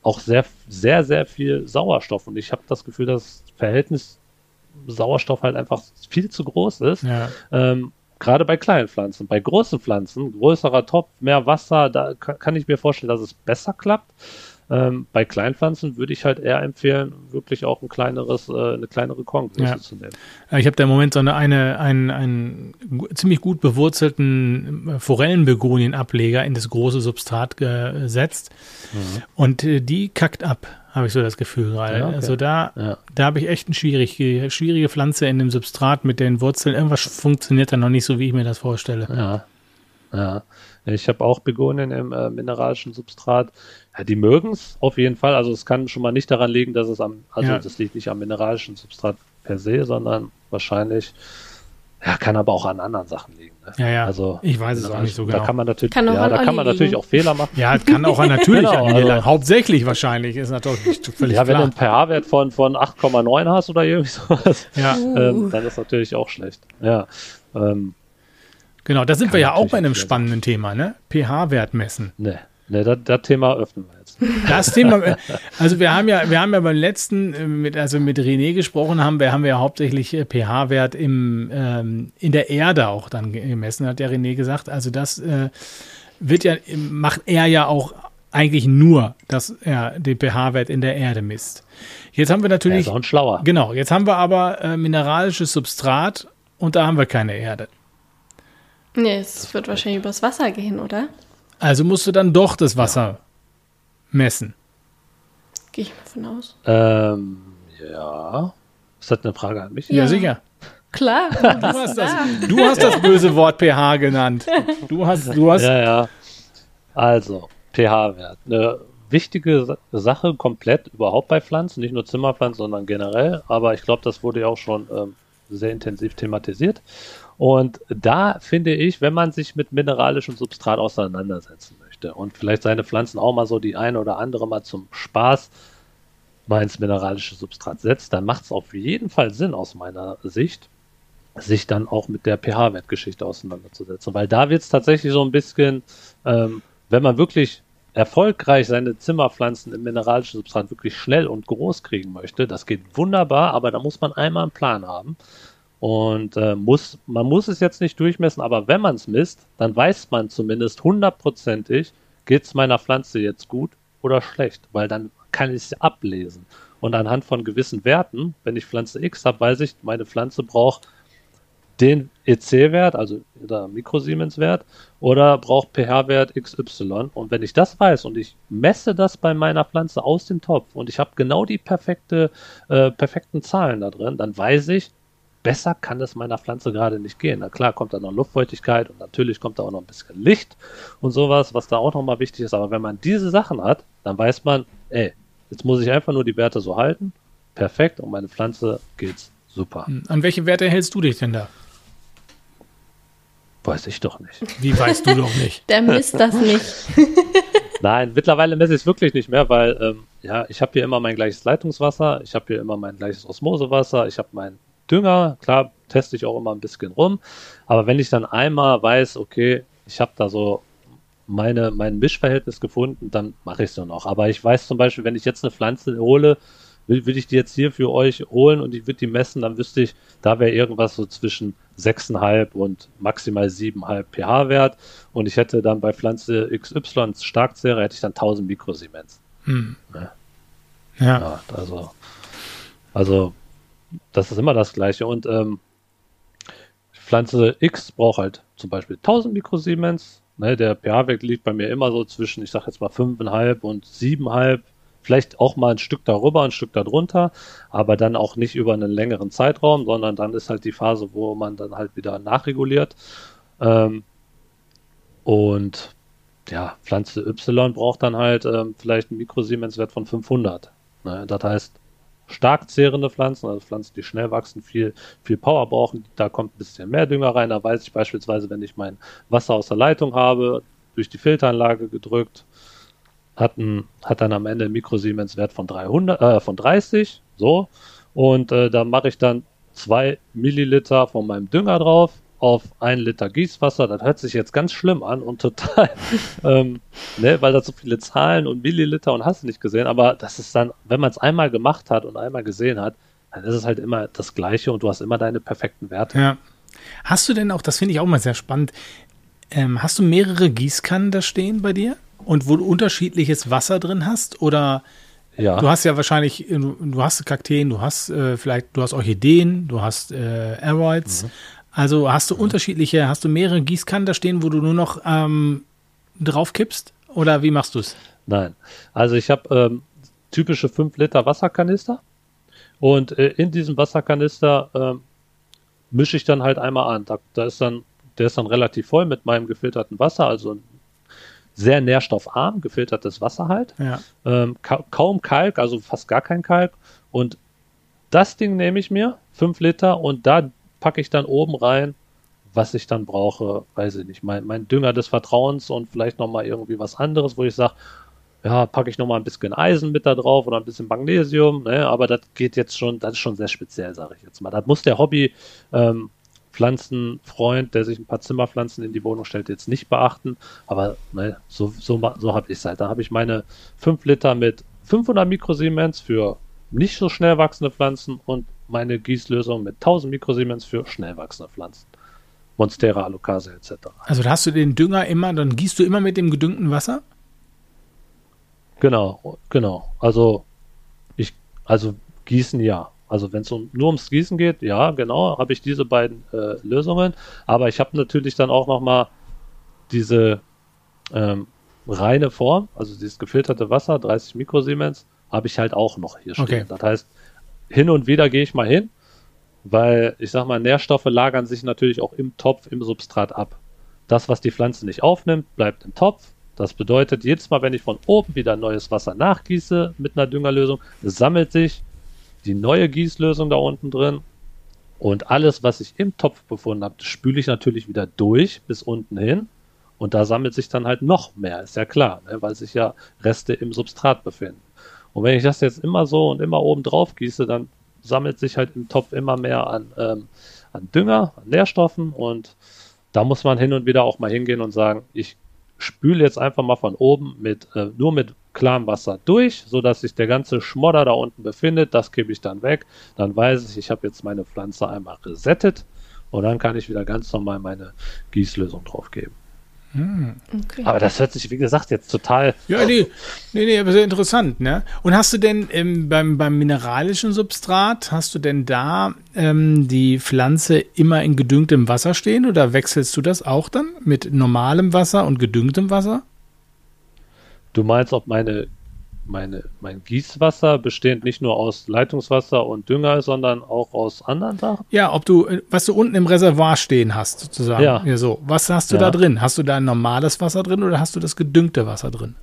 auch sehr, sehr, sehr viel Sauerstoff. Und ich habe das Gefühl, das Verhältnis Sauerstoff halt einfach viel zu groß ist. Ja. Ähm, Gerade bei kleinen Pflanzen. Bei großen Pflanzen, größerer Topf, mehr Wasser, da kann, kann ich mir vorstellen, dass es besser klappt. Ähm, bei Kleinpflanzen würde ich halt eher empfehlen, wirklich auch ein kleineres, äh, eine kleinere Korngröße ja. zu nehmen. Ich habe da im Moment so eine, eine einen, einen ziemlich gut bewurzelten Forellenbegonien-Ableger in das große Substrat gesetzt mhm. und äh, die kackt ab habe ich so das Gefühl gerade. Ja, okay. Also da, ja. da habe ich echt eine schwierige, schwierige Pflanze in dem Substrat mit den Wurzeln. Irgendwas funktioniert da noch nicht so, wie ich mir das vorstelle. Ja. Ja. Ich habe auch Begonien im äh, mineralischen Substrat. Ja, die mögen es auf jeden Fall. Also es kann schon mal nicht daran liegen, dass es am, also ja. das liegt nicht am mineralischen Substrat per se, sondern wahrscheinlich ja, kann aber auch an anderen Sachen liegen. Ne? Ja, ja. Also, ich weiß es auch nicht so genau. Da kann man natürlich, kann ja, da kann man natürlich auch Fehler machen. Ja, kann auch natürlich genau, an also, Hauptsächlich wahrscheinlich ist natürlich völlig <laughs> Ja, klar. wenn du einen pH-Wert von, von 8,9 hast oder irgendwie sowas, ja. ähm, dann ist natürlich auch schlecht. Ja. Ähm, genau, da sind wir ja auch bei einem spannenden Thema, ne? pH-Wert messen. Ne. Ne, das, das, Thema öffnen wir jetzt. <laughs> Das Thema, also wir haben ja, wir haben ja beim letzten, äh, mit, also mit René gesprochen haben, wir haben wir ja hauptsächlich äh, pH-Wert im ähm, in der Erde auch dann gemessen, hat der René gesagt. Also das äh, wird ja, macht er ja auch eigentlich nur, dass er den pH-Wert in der Erde misst. Jetzt haben wir natürlich. Er ist auch schlauer. Genau, jetzt haben wir aber äh, mineralisches Substrat und da haben wir keine Erde. Nee, es wird wahrscheinlich übers Wasser gehen, oder? Also musst du dann doch das Wasser ja. messen. Gehe ich mal von aus. Ähm, ja. Ist das eine Frage an mich? Ja, ja sicher. Klar. <laughs> Du hast, das, du hast das böse Wort pH genannt. Du hast, du hast. Ja, ja. Also, pH-Wert. Eine wichtige Sache komplett überhaupt bei Pflanzen, nicht nur Zimmerpflanzen, sondern generell. Aber ich glaube, das wurde ja auch schon ähm, sehr intensiv thematisiert. Und da finde ich, wenn man sich mit mineralischem Substrat auseinandersetzen möchte und vielleicht seine Pflanzen auch mal so die eine oder andere mal zum Spaß mal ins mineralische Substrat setzt, dann macht es auf jeden Fall Sinn aus meiner Sicht, sich dann auch mit der pH-Wertgeschichte auseinanderzusetzen. Weil da wird es tatsächlich so ein bisschen, ähm, wenn man wirklich erfolgreich seine Zimmerpflanzen im mineralischen Substrat wirklich schnell und groß kriegen möchte, das geht wunderbar, aber da muss man einmal einen Plan haben. Und äh, muss, man muss es jetzt nicht durchmessen, aber wenn man es misst, dann weiß man zumindest hundertprozentig, geht es meiner Pflanze jetzt gut oder schlecht, weil dann kann ich es ablesen. Und anhand von gewissen Werten, wenn ich Pflanze X habe, weiß ich, meine Pflanze braucht den EC-Wert, also der Mikrosiemens-Wert, oder braucht pH-Wert XY. Und wenn ich das weiß und ich messe das bei meiner Pflanze aus dem Topf und ich habe genau die perfekte, äh, perfekten Zahlen da drin, dann weiß ich, besser kann es meiner Pflanze gerade nicht gehen. Na klar kommt da noch Luftfeuchtigkeit und natürlich kommt da auch noch ein bisschen Licht und sowas, was da auch nochmal wichtig ist. Aber wenn man diese Sachen hat, dann weiß man, ey, jetzt muss ich einfach nur die Werte so halten. Perfekt und meine Pflanze geht's super. Hm, an welche Werte hältst du dich denn da? Weiß ich doch nicht. Wie weißt du doch nicht? <laughs> Der misst das nicht. <laughs> <laughs> Nein, mittlerweile messe ich es wirklich nicht mehr, weil ähm, ja, ich habe hier immer mein gleiches Leitungswasser, ich habe hier immer mein gleiches Osmosewasser, ich habe mein Dünger. Klar, teste ich auch immer ein bisschen rum. Aber wenn ich dann einmal weiß, okay, ich habe da so meine, mein Mischverhältnis gefunden, dann mache ich es nur noch. Aber ich weiß zum Beispiel, wenn ich jetzt eine Pflanze hole, will, will ich die jetzt hier für euch holen und ich würde die messen, dann wüsste ich, da wäre irgendwas so zwischen 6,5 und maximal 7,5 pH-Wert. Und ich hätte dann bei Pflanze XY Starkzehre, hätte ich dann 1000 Mikrosiemens. Hm. Ja. ja. ja. Also, also das ist immer das Gleiche. Und ähm, Pflanze X braucht halt zum Beispiel 1000 Mikrosiemens. Ne, der pH-Wert liegt bei mir immer so zwischen, ich sag jetzt mal 5,5 und 7,5. Vielleicht auch mal ein Stück darüber, ein Stück darunter, aber dann auch nicht über einen längeren Zeitraum, sondern dann ist halt die Phase, wo man dann halt wieder nachreguliert. Ähm, und ja, Pflanze Y braucht dann halt ähm, vielleicht einen Mikrosiemenswert von 500. Ne? Das heißt, stark zehrende Pflanzen, also Pflanzen, die schnell wachsen, viel, viel Power brauchen, da kommt ein bisschen mehr Dünger rein. Da weiß ich beispielsweise, wenn ich mein Wasser aus der Leitung habe, durch die Filteranlage gedrückt, hat, ein, hat dann am Ende einen Mikrosiemens-Wert von 300, äh, von 30, so. Und äh, da mache ich dann zwei Milliliter von meinem Dünger drauf auf ein Liter Gießwasser. Das hört sich jetzt ganz schlimm an und total, <laughs> ähm, ne, weil da so viele Zahlen und Milliliter und hast du nicht gesehen. Aber das ist dann, wenn man es einmal gemacht hat und einmal gesehen hat, dann ist es halt immer das Gleiche und du hast immer deine perfekten Werte. Ja. Hast du denn auch, das finde ich auch mal sehr spannend, ähm, hast du mehrere Gießkannen da stehen bei dir? Und wo du unterschiedliches Wasser drin hast? Oder Ja. du hast ja wahrscheinlich, du hast Kakteen, du hast äh, vielleicht, du hast Orchideen, du hast äh, Aeroids. Also hast du unterschiedliche, hast du mehrere Gießkannen da stehen, wo du nur noch ähm, drauf kippst? Oder wie machst du es? Nein. Also ich habe ähm, typische 5 Liter Wasserkanister und äh, in diesem Wasserkanister ähm, mische ich dann halt einmal an. Da, da ist dann, der ist dann relativ voll mit meinem gefilterten Wasser, also sehr nährstoffarm, gefiltertes Wasser halt. Ja. Ähm, ka kaum Kalk, also fast gar kein Kalk. Und das Ding nehme ich mir, 5 Liter, und da packe ich dann oben rein, was ich dann brauche, weiß ich nicht, mein, mein Dünger des Vertrauens und vielleicht nochmal irgendwie was anderes, wo ich sage, ja, packe ich nochmal ein bisschen Eisen mit da drauf oder ein bisschen Magnesium, ne? aber das geht jetzt schon, das ist schon sehr speziell, sage ich jetzt mal. Das muss der Hobby ähm, Pflanzenfreund, der sich ein paar Zimmerpflanzen in die Wohnung stellt, jetzt nicht beachten, aber ne, so, so, so habe ich es halt. Da habe ich meine 5 Liter mit 500 Mikrosiemens für nicht so schnell wachsende Pflanzen und meine Gießlösung mit 1000 Mikrosiemens für schnell wachsende Pflanzen. Monstera, Alocase etc. Also da hast du den Dünger immer, dann gießt du immer mit dem gedüngten Wasser? Genau, genau. Also ich, also Gießen ja. Also wenn es um, nur ums Gießen geht, ja, genau, habe ich diese beiden äh, Lösungen. Aber ich habe natürlich dann auch noch mal diese ähm, reine Form, also dieses gefilterte Wasser, 30 Mikrosiemens, habe ich halt auch noch hier stehen. Okay. Das heißt, hin und wieder gehe ich mal hin, weil ich sag mal, Nährstoffe lagern sich natürlich auch im Topf, im Substrat ab. Das, was die Pflanze nicht aufnimmt, bleibt im Topf. Das bedeutet, jedes Mal, wenn ich von oben wieder neues Wasser nachgieße mit einer Düngerlösung, sammelt sich die neue Gießlösung da unten drin und alles, was ich im Topf befunden habe, spüle ich natürlich wieder durch bis unten hin und da sammelt sich dann halt noch mehr, ist ja klar, ne, weil sich ja Reste im Substrat befinden. Und wenn ich das jetzt immer so und immer oben drauf gieße, dann sammelt sich halt im Topf immer mehr an, ähm, an Dünger, an Nährstoffen und da muss man hin und wieder auch mal hingehen und sagen, ich spüle jetzt einfach mal von oben mit äh, nur mit klarem Wasser durch, sodass sich der ganze Schmodder da unten befindet. Das gebe ich dann weg. Dann weiß ich, ich habe jetzt meine Pflanze einmal resettet und dann kann ich wieder ganz normal meine Gießlösung drauf geben. Okay. Aber das hört sich, wie gesagt, jetzt total. Ja, nee, nee, nee, aber sehr interessant, ne? Und hast du denn ähm, beim, beim mineralischen Substrat, hast du denn da ähm, die Pflanze immer in gedüngtem Wasser stehen oder wechselst du das auch dann mit normalem Wasser und gedüngtem Wasser? Du meinst, ob meine, meine, mein Gießwasser bestehend nicht nur aus Leitungswasser und Dünger sondern auch aus anderen Sachen? Ja, ob du, äh, was du unten im Reservoir stehen hast, sozusagen. Ja. so. Was hast du Ja. da drin? Hast du da ein normales Wasser drin oder hast du das gedüngte Wasser drin?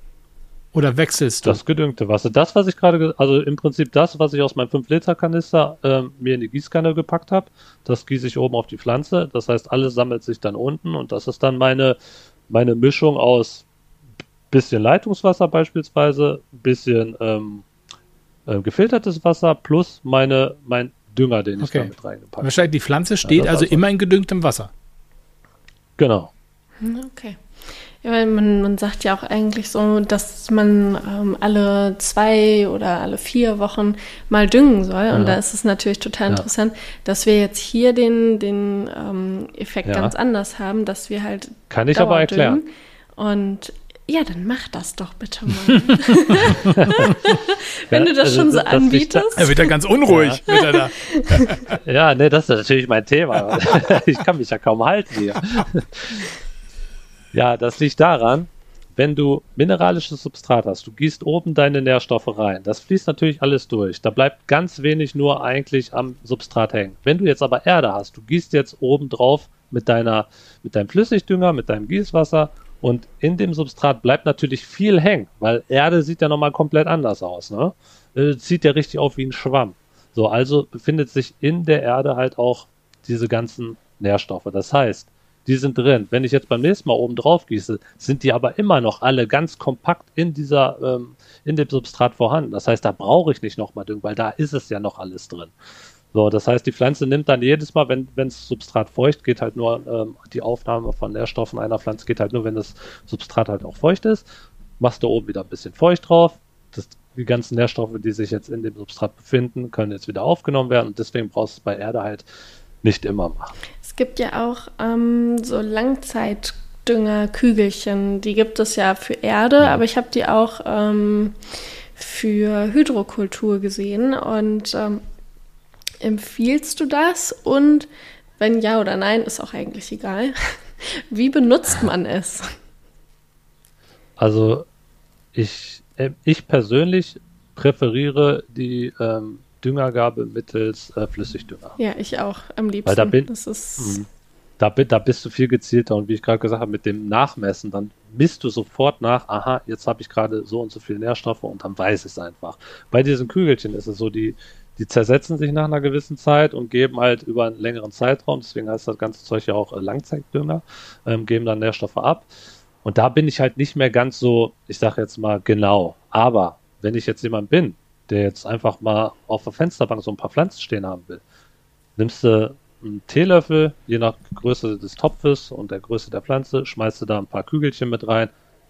Oder wechselst du? Das gedüngte Wasser. Das, was ich gerade, ge- also im Prinzip das, was ich aus meinem 5-Liter-Kanister ähm, mir in die Gießkanne gepackt habe, das gieße ich oben auf die Pflanze. Das heißt, alles sammelt sich dann unten und das ist dann meine, meine Mischung aus bisschen Leitungswasser beispielsweise, bisschen ähm, äh, gefiltertes Wasser plus meine, mein Dünger, den ich Okay. da mit reingepackt habe. Wahrscheinlich die Pflanze steht das also immer in gedüngtem Wasser. Genau. Okay. Ja, weil man, man sagt ja auch eigentlich so, dass man ähm, alle zwei oder alle vier Wochen mal düngen soll. Und Ja. da ist es natürlich total Ja. interessant, dass wir jetzt hier den, den ähm, Effekt Ja. ganz anders haben, dass wir halt Kann ich aber erklären. Und Ja, dann mach das doch bitte mal. <laughs> Wenn du das also schon so das- anbietest. Er wird ja ganz unruhig. Wird er da. Ja, nee, das ist natürlich mein Thema. <laughs> ich kann mich ja kaum halten hier. ja, das liegt daran, wenn du mineralisches Substrat hast, du gießt oben deine Nährstoffe rein, das fließt natürlich alles durch. Da bleibt ganz wenig nur eigentlich am Substrat hängen. Wenn du jetzt aber Erde hast, du gießt jetzt oben drauf mit deiner, mit deinem Flüssigdünger, mit deinem Gießwasser und in dem Substrat bleibt natürlich viel hängen, weil Erde sieht ja nochmal komplett anders aus, ne? Äh, Zieht ja richtig auf wie ein Schwamm. So, also befindet sich in der Erde halt auch diese ganzen Nährstoffe. Das heißt, die sind drin. Wenn ich jetzt beim nächsten Mal oben drauf gieße, sind die aber immer noch alle ganz kompakt in dieser, ähm, in dem Substrat vorhanden. Das heißt, da brauche ich nicht nochmal Düngen, weil da ist es ja noch alles drin. So, das heißt, die Pflanze nimmt dann jedes Mal, wenn das Substrat feucht, geht halt nur ähm, die Aufnahme von Nährstoffen einer Pflanze geht halt nur, wenn das Substrat halt auch feucht ist. Machst du oben wieder ein bisschen feucht drauf. Das, die ganzen Nährstoffe, die sich jetzt in dem Substrat befinden, können jetzt wieder aufgenommen werden und deswegen brauchst du es bei Erde halt nicht immer machen. Es gibt ja auch ähm, so Langzeitdüngerkügelchen. Die gibt es ja für Erde, aber ich habe die auch ähm, für Hydrokultur gesehen. Und ähm, empfiehlst du das? Und wenn ja oder nein, ist auch eigentlich egal. <laughs> Wie benutzt man es? Also ich, äh, ich persönlich präferiere die ähm, Düngergabe mittels äh, Flüssigdünger. Ja, ich auch am liebsten. Weil da bin- das ist Mhm. Da, da bist du viel gezielter und wie ich gerade gesagt habe, mit dem Nachmessen, dann misst du sofort nach, aha, jetzt habe ich gerade so und so viele Nährstoffe und dann weiß ich es einfach. Bei diesen Kügelchen ist es so, die, die zersetzen sich nach einer gewissen Zeit und geben halt über einen längeren Zeitraum, deswegen heißt das ganze Zeug ja auch äh, Langzeitdünger, ähm, geben dann Nährstoffe ab. Und da bin ich halt nicht mehr ganz so, ich sage jetzt mal genau. Aber wenn ich jetzt jemand bin, der jetzt einfach mal auf der Fensterbank so ein paar Pflanzen stehen haben will, nimmst du einen Teelöffel, je nach Größe des Topfes und der Größe der Pflanze, schmeißt du da ein paar Kügelchen mit rein,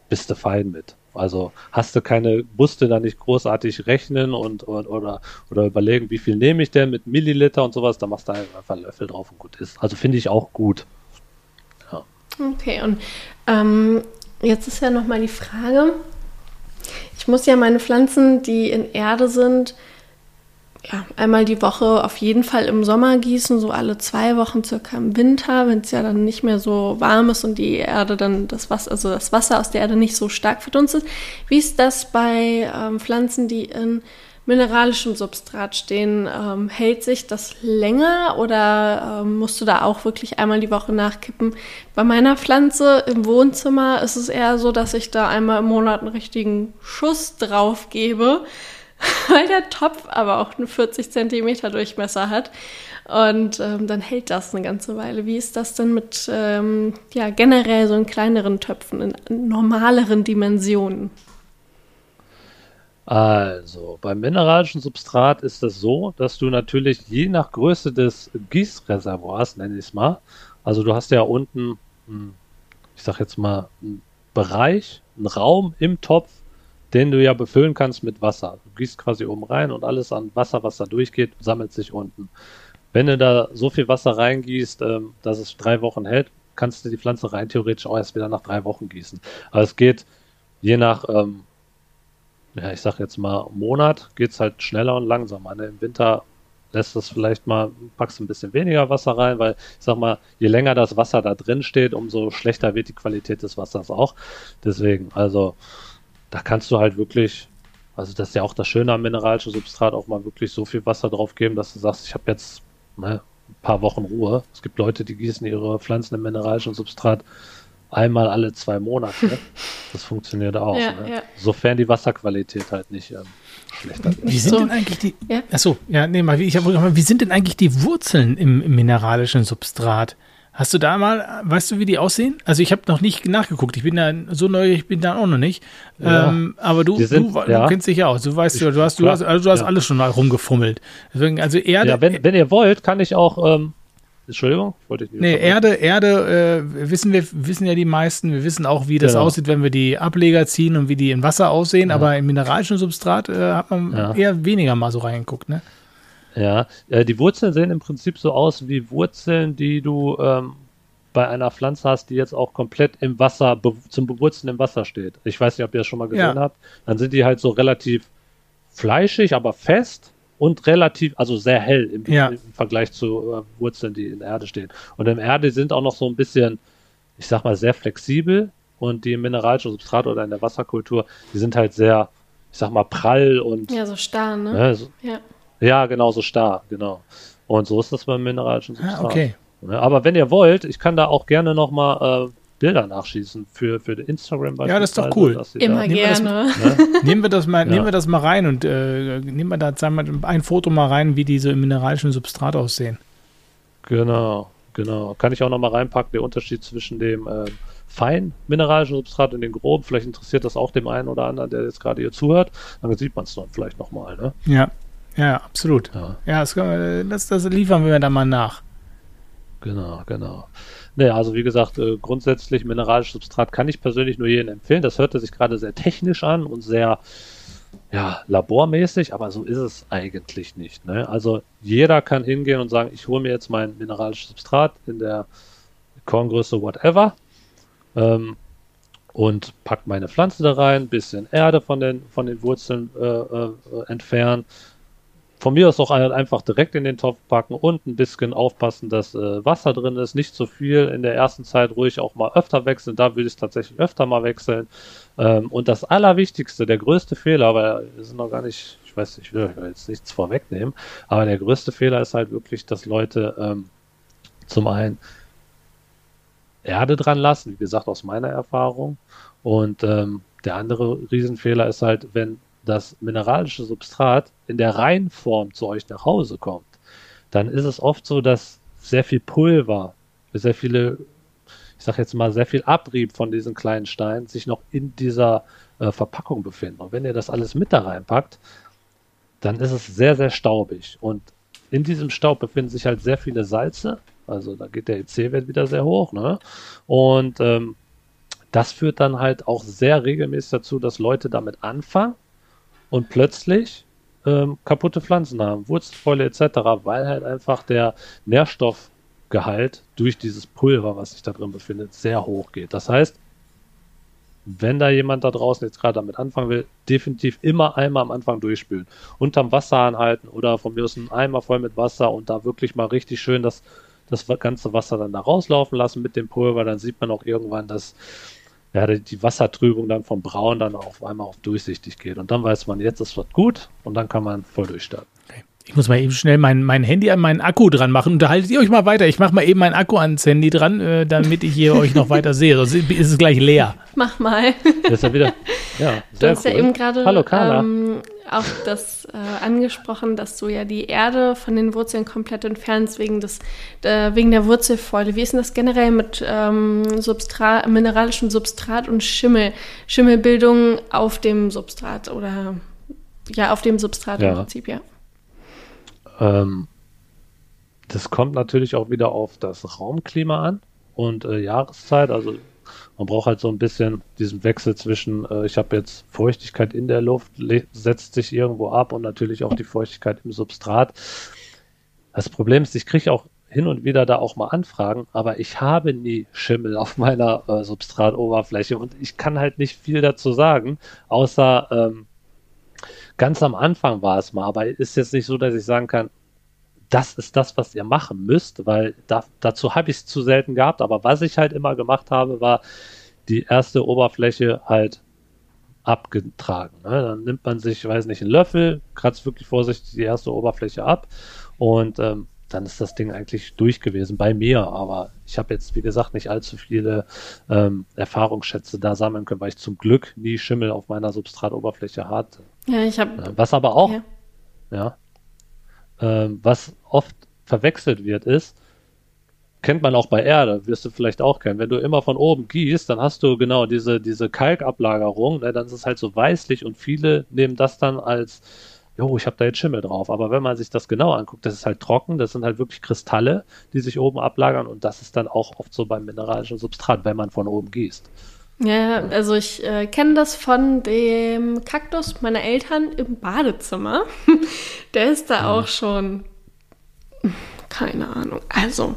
bist du fein mit. Also hast du keine, musst du da nicht großartig rechnen und, und oder, oder überlegen, wie viel nehme ich denn mit Milliliter und sowas, da machst du einfach einen Löffel drauf und gut ist. Also finde ich auch gut. Okay, und ähm, jetzt ist ja nochmal die Frage, ich muss ja meine Pflanzen, die in Erde sind, ja, einmal die Woche auf jeden Fall im Sommer gießen, so alle zwei Wochen circa im Winter, wenn es ja dann nicht mehr so warm ist und die Erde dann das Wasser, also das Wasser aus der Erde nicht so stark verdunstet. Wie ist das bei ähm, Pflanzen, die in mineralischem Substrat stehen? Ähm, hält sich das länger oder ähm, musst du da auch wirklich einmal die Woche nachkippen? Bei meiner Pflanze im Wohnzimmer ist es eher so, dass ich da einmal im Monat einen richtigen Schuss drauf gebe, <laughs> weil der Topf aber auch einen 40 Zentimeter Durchmesser hat. Und ähm, dann hält das eine ganze Weile. Wie ist das denn mit ähm, ja, generell so in kleineren Töpfen, in normaleren Dimensionen? Also, beim mineralischen Substrat ist es so, dass du natürlich je nach Größe des Gießreservoirs, nenne ich es mal, also du hast ja unten, hm, ich sag jetzt mal, einen Bereich, einen Raum im Topf, den du ja befüllen kannst mit Wasser. Du gießt quasi oben rein und alles an Wasser, was da durchgeht, sammelt sich unten. Wenn du da so viel Wasser reingießt, ähm, dass es drei Wochen hält, kannst du die Pflanze rein theoretisch auch erst wieder nach drei Wochen gießen. Aber es geht je nach ähm, ja, ich sag jetzt mal, Monat geht's halt schneller und langsamer. Ne? Im Winter lässt es vielleicht mal, packst ein bisschen weniger Wasser rein, weil ich sag mal, je länger das Wasser da drin steht, umso schlechter wird die Qualität des Wassers auch. Deswegen, also da kannst du halt wirklich, also das ist ja auch das Schöne am mineralischen Substrat, auch mal wirklich so viel Wasser drauf geben, dass du sagst, ich habe jetzt ne, ein paar Wochen Ruhe. Es gibt Leute, die gießen ihre Pflanzen im mineralischen Substrat einmal alle zwei Monate. <laughs> Das funktioniert auch. Ja, ne? ja. Sofern die Wasserqualität halt nicht ähm, schlechter wird. Wie sind So. denn eigentlich die. Ja. Achso, ja, nee, mal, wie- ich hab, wie sind denn eigentlich die Wurzeln im, im mineralischen Substrat? Hast du da mal, weißt du, wie die aussehen? Also ich habe noch nicht nachgeguckt. Ich bin da so neu, ich bin da auch noch nicht. Ja. Ähm, aber du, sind- du, du ja. kennst dich ja aus. Du weißt, Ich- du hast, du klar, hast, also du hast ja. alles schon mal rumgefummelt. Deswegen, also Erde, Ja, wenn, wenn ihr wollt, kann ich auch. Ähm, Entschuldigung, wollte ich nicht. Nee. Erde, Erde äh, wissen wir, wissen ja die meisten. Wir wissen auch, wie das Genau. aussieht, wenn wir die Ableger ziehen und wie die in Wasser aussehen. Aber im mineralischen Substrat äh, hat man eher weniger mal so reingeguckt, ne? Ja, äh, die Wurzeln sehen im Prinzip so aus wie Wurzeln, die du ähm, bei einer Pflanze hast, die jetzt auch komplett im Wasser, zum Bewurzeln im Wasser steht. Ich weiß nicht, ob ihr das schon mal gesehen ja. habt. Dann sind die halt so relativ fleischig, aber fest und relativ, also sehr hell im, ja. im Vergleich zu äh, Wurzeln, die in der Erde stehen. Und im Erde sind auch noch so ein bisschen, ich sag mal, sehr flexibel und die im mineralischen Substrat oder in der Wasserkultur, die sind halt sehr, ich sag mal, prall und. Ja, so starr, ne? ne so, ja. Ja, genau, so starr, genau. Und so ist das beim mineralischen Substrat. Ah, okay. Aber wenn ihr wollt, ich kann da auch gerne nochmal äh, Bilder nachschießen für, für Instagram. Ja, das ist doch cool. Immer da, gerne. Nehmen wir, das, <laughs> ne? nehmen wir das mal, ja. nehmen wir das mal rein und äh, nehmen wir da sagen wir, ein Foto mal rein, wie diese mineralischen Substrat aussehen. Genau, genau. Kann ich auch nochmal reinpacken, der Unterschied zwischen dem äh, fein mineralischen Substrat und dem groben. Vielleicht interessiert das auch dem einen oder anderen, der jetzt gerade hier zuhört. Dann sieht man es dann vielleicht nochmal. Ne? Ja, ja, absolut. Ja, ja das, das, das liefern wir dann mal nach. Genau, genau. Naja, also wie gesagt, äh, grundsätzlich mineralisches Substrat kann ich persönlich nur jedem empfehlen. Das hörte sich gerade sehr technisch an und sehr ja, labormäßig, aber so ist es eigentlich nicht. Ne? Also jeder kann hingehen und sagen, ich hole mir jetzt mein mineralisches Substrat in der Korngröße whatever ähm, und pack meine Pflanze da rein, bisschen Erde von den, von den Wurzeln äh, äh, entfernen, von mir aus auch einfach direkt in den Topf packen und ein bisschen aufpassen, dass äh, Wasser drin ist. Nicht zu viel. In der ersten Zeit ruhig auch mal öfter wechseln. Da würde ich tatsächlich öfter mal wechseln. Ähm, und das Allerwichtigste, der größte Fehler, aber sind noch gar nicht, ich weiß nicht, ich will jetzt nichts vorwegnehmen, aber der größte Fehler ist halt wirklich, dass Leute ähm, zum einen Erde dran lassen, wie gesagt, aus meiner Erfahrung. Und ähm, der andere Riesenfehler ist halt, wenn das mineralische Substrat in der Reinform zu euch nach Hause kommt, dann ist es oft so, dass sehr viel Pulver, sehr viele, ich sag jetzt mal, sehr viel Abrieb von diesen kleinen Steinen sich noch in dieser äh, Verpackung befinden. Und wenn ihr das alles mit da reinpackt, dann ist es sehr, sehr staubig. Und in diesem Staub befinden sich halt sehr viele Salze. Also da geht der EC-Wert wieder sehr hoch. Ne? Und ähm, das führt dann halt auch sehr regelmäßig dazu, dass Leute damit anfangen und plötzlich ähm, kaputte Pflanzen haben, Wurzelfäule etc., weil halt einfach der Nährstoffgehalt durch dieses Pulver, was sich da drin befindet, sehr hoch geht. Das heißt, wenn da jemand da draußen jetzt gerade damit anfangen will, definitiv immer einmal am Anfang durchspülen. Unterm Wasser anhalten oder von mir aus einen Eimer voll mit Wasser und da wirklich mal richtig schön das, das ganze Wasser dann da rauslaufen lassen mit dem Pulver. Dann sieht man auch irgendwann, dass ja, die Wassertrübung dann vom Braun dann auf einmal auf durchsichtig geht. Und dann weiß man, jetzt ist was gut und dann kann man voll durchstarten. Okay. Ich muss mal eben schnell mein, mein Handy an meinen Akku dran machen. Unterhaltet ihr euch mal weiter. Ich mache mal eben meinen Akku ans Handy dran, äh, damit ich hier euch noch weiter sehe. Sonst ist es gleich leer. Mach mal. Das ist ja wieder. Ja, <laughs> du hast cool. ja eben gerade Hallo, Carla. Ähm, auch das äh, angesprochen, dass du ja die Erde von den Wurzeln komplett entfernst wegen, des, äh, wegen der Wurzelfäule. Wie ist denn das generell mit ähm, Substrat, mineralischem Substrat und Schimmel? Schimmelbildung auf dem Substrat oder ja, auf dem Substrat ja. im Prinzip, ja. Ähm, das kommt natürlich auch wieder auf das Raumklima an und äh, Jahreszeit. Also man braucht halt so ein bisschen diesen Wechsel zwischen, äh, ich habe jetzt Feuchtigkeit in der Luft, setzt sich irgendwo ab und natürlich auch die Feuchtigkeit im Substrat. Das Problem ist, ich kriege auch hin und wieder da auch mal Anfragen, aber ich habe nie Schimmel auf meiner äh, Substratoberfläche und ich kann halt nicht viel dazu sagen, außer ähm, ganz am Anfang war es mal, aber ist jetzt nicht so, dass ich sagen kann, das ist das, was ihr machen müsst, weil da, dazu habe ich es zu selten gehabt. Aber was ich halt immer gemacht habe, war die erste Oberfläche halt abgetragen. Ne? Dann nimmt man sich, weiß nicht, einen Löffel, kratzt wirklich vorsichtig die erste Oberfläche ab und ähm, dann ist das Ding eigentlich durch gewesen bei mir. Aber ich habe jetzt, wie gesagt, nicht allzu viele ähm, Erfahrungsschätze da sammeln können, weil ich zum Glück nie Schimmel auf meiner Substratoberfläche hatte. Ja, ich habe. Was aber auch, ja, ja ähm, was oft verwechselt wird, ist, kennt man auch bei Erde, wirst du vielleicht auch kennen. Wenn du immer von oben gießt, dann hast du genau diese, diese Kalkablagerung, ne, dann ist es halt so weißlich und viele nehmen das dann als, jo, ich habe da jetzt Schimmel drauf. Aber wenn man sich das genau anguckt, das ist halt trocken, das sind halt wirklich Kristalle, die sich oben ablagern und das ist dann auch oft so beim mineralischen Substrat, wenn man von oben gießt. Ja, also ich äh, kenne das von dem Kaktus meiner Eltern im Badezimmer. <laughs> Der ist da ja. auch schon, keine Ahnung, also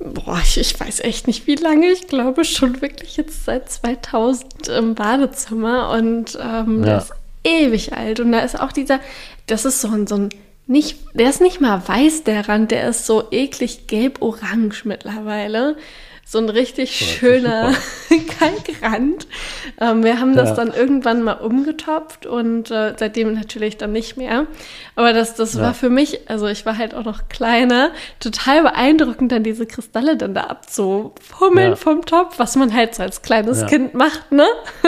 boah, ich, ich weiß echt nicht wie lange. Ich glaube schon wirklich jetzt seit 2000 im Badezimmer und ähm, Ja. der ist ewig alt. Und da ist auch dieser, das ist so ein, so ein nicht, der ist nicht mal weiß, der Rand, der ist so eklig gelb-orange mittlerweile. So ein richtig ist schöner <laughs> Kalkrand. Ähm, wir haben das Ja. dann irgendwann mal umgetopft und äh, seitdem natürlich dann nicht mehr. Aber das, das war Ja. für mich, also ich war halt auch noch kleiner, total beeindruckend, dann diese Kristalle dann da abzufummeln Ja. vom Topf, was man halt so als kleines Ja. Kind macht, ne? <laughs>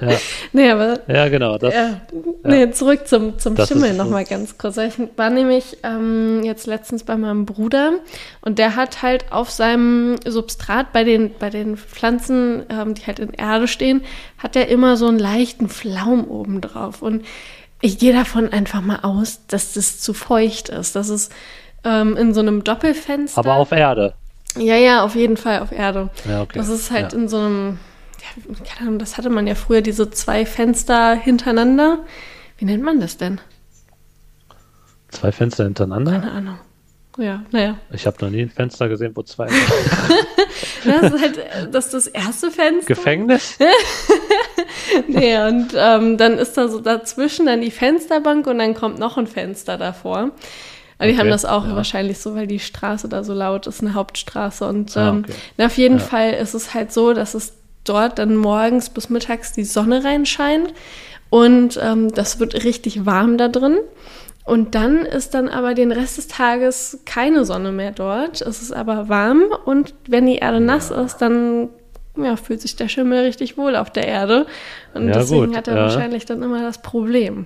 Ja, Nee, aber ja genau. Das, ja. Nee, zurück zum, zum Das Schimmel nochmal ganz kurz. Ich war nämlich ähm, jetzt letztens bei meinem Bruder und der hat halt auf seinem Substrat bei den, bei den Pflanzen, ähm, die halt in Erde stehen, hat er immer so einen leichten Flaum oben drauf. Und ich gehe davon einfach mal aus, dass das zu feucht ist. Das ist ähm, in so einem Doppelfenster. aber auf Erde. Ja, ja, auf jeden Fall auf Erde. Ja, okay. Das ist halt in so einem, keine Ahnung, das hatte man ja früher, diese zwei Fenster hintereinander. Wie nennt man das denn? Zwei Fenster hintereinander. Keine Ahnung. Ja, naja. Ich habe noch nie ein Fenster gesehen, wo zwei. <laughs> Das ist halt äh, das, ist das erste Fenster. Gefängnis? <laughs> Nee, und ähm, dann ist da so dazwischen dann die Fensterbank und dann kommt noch ein Fenster davor. Aber die Okay, haben das auch ja. wahrscheinlich so, weil die Straße da so laut ist, eine Hauptstraße. Und Ah, ähm, okay. na, auf jeden Ja. Fall ist es halt so, dass es dort dann morgens bis mittags die Sonne reinscheint und ähm, das wird richtig warm da drin. Und dann ist dann aber den Rest des Tages keine Sonne mehr dort. Es ist aber warm und wenn die Erde nass ist, dann ja, fühlt sich der Schimmel richtig wohl auf der Erde. Und Ja, deswegen gut, hat er ja. wahrscheinlich dann immer das Problem.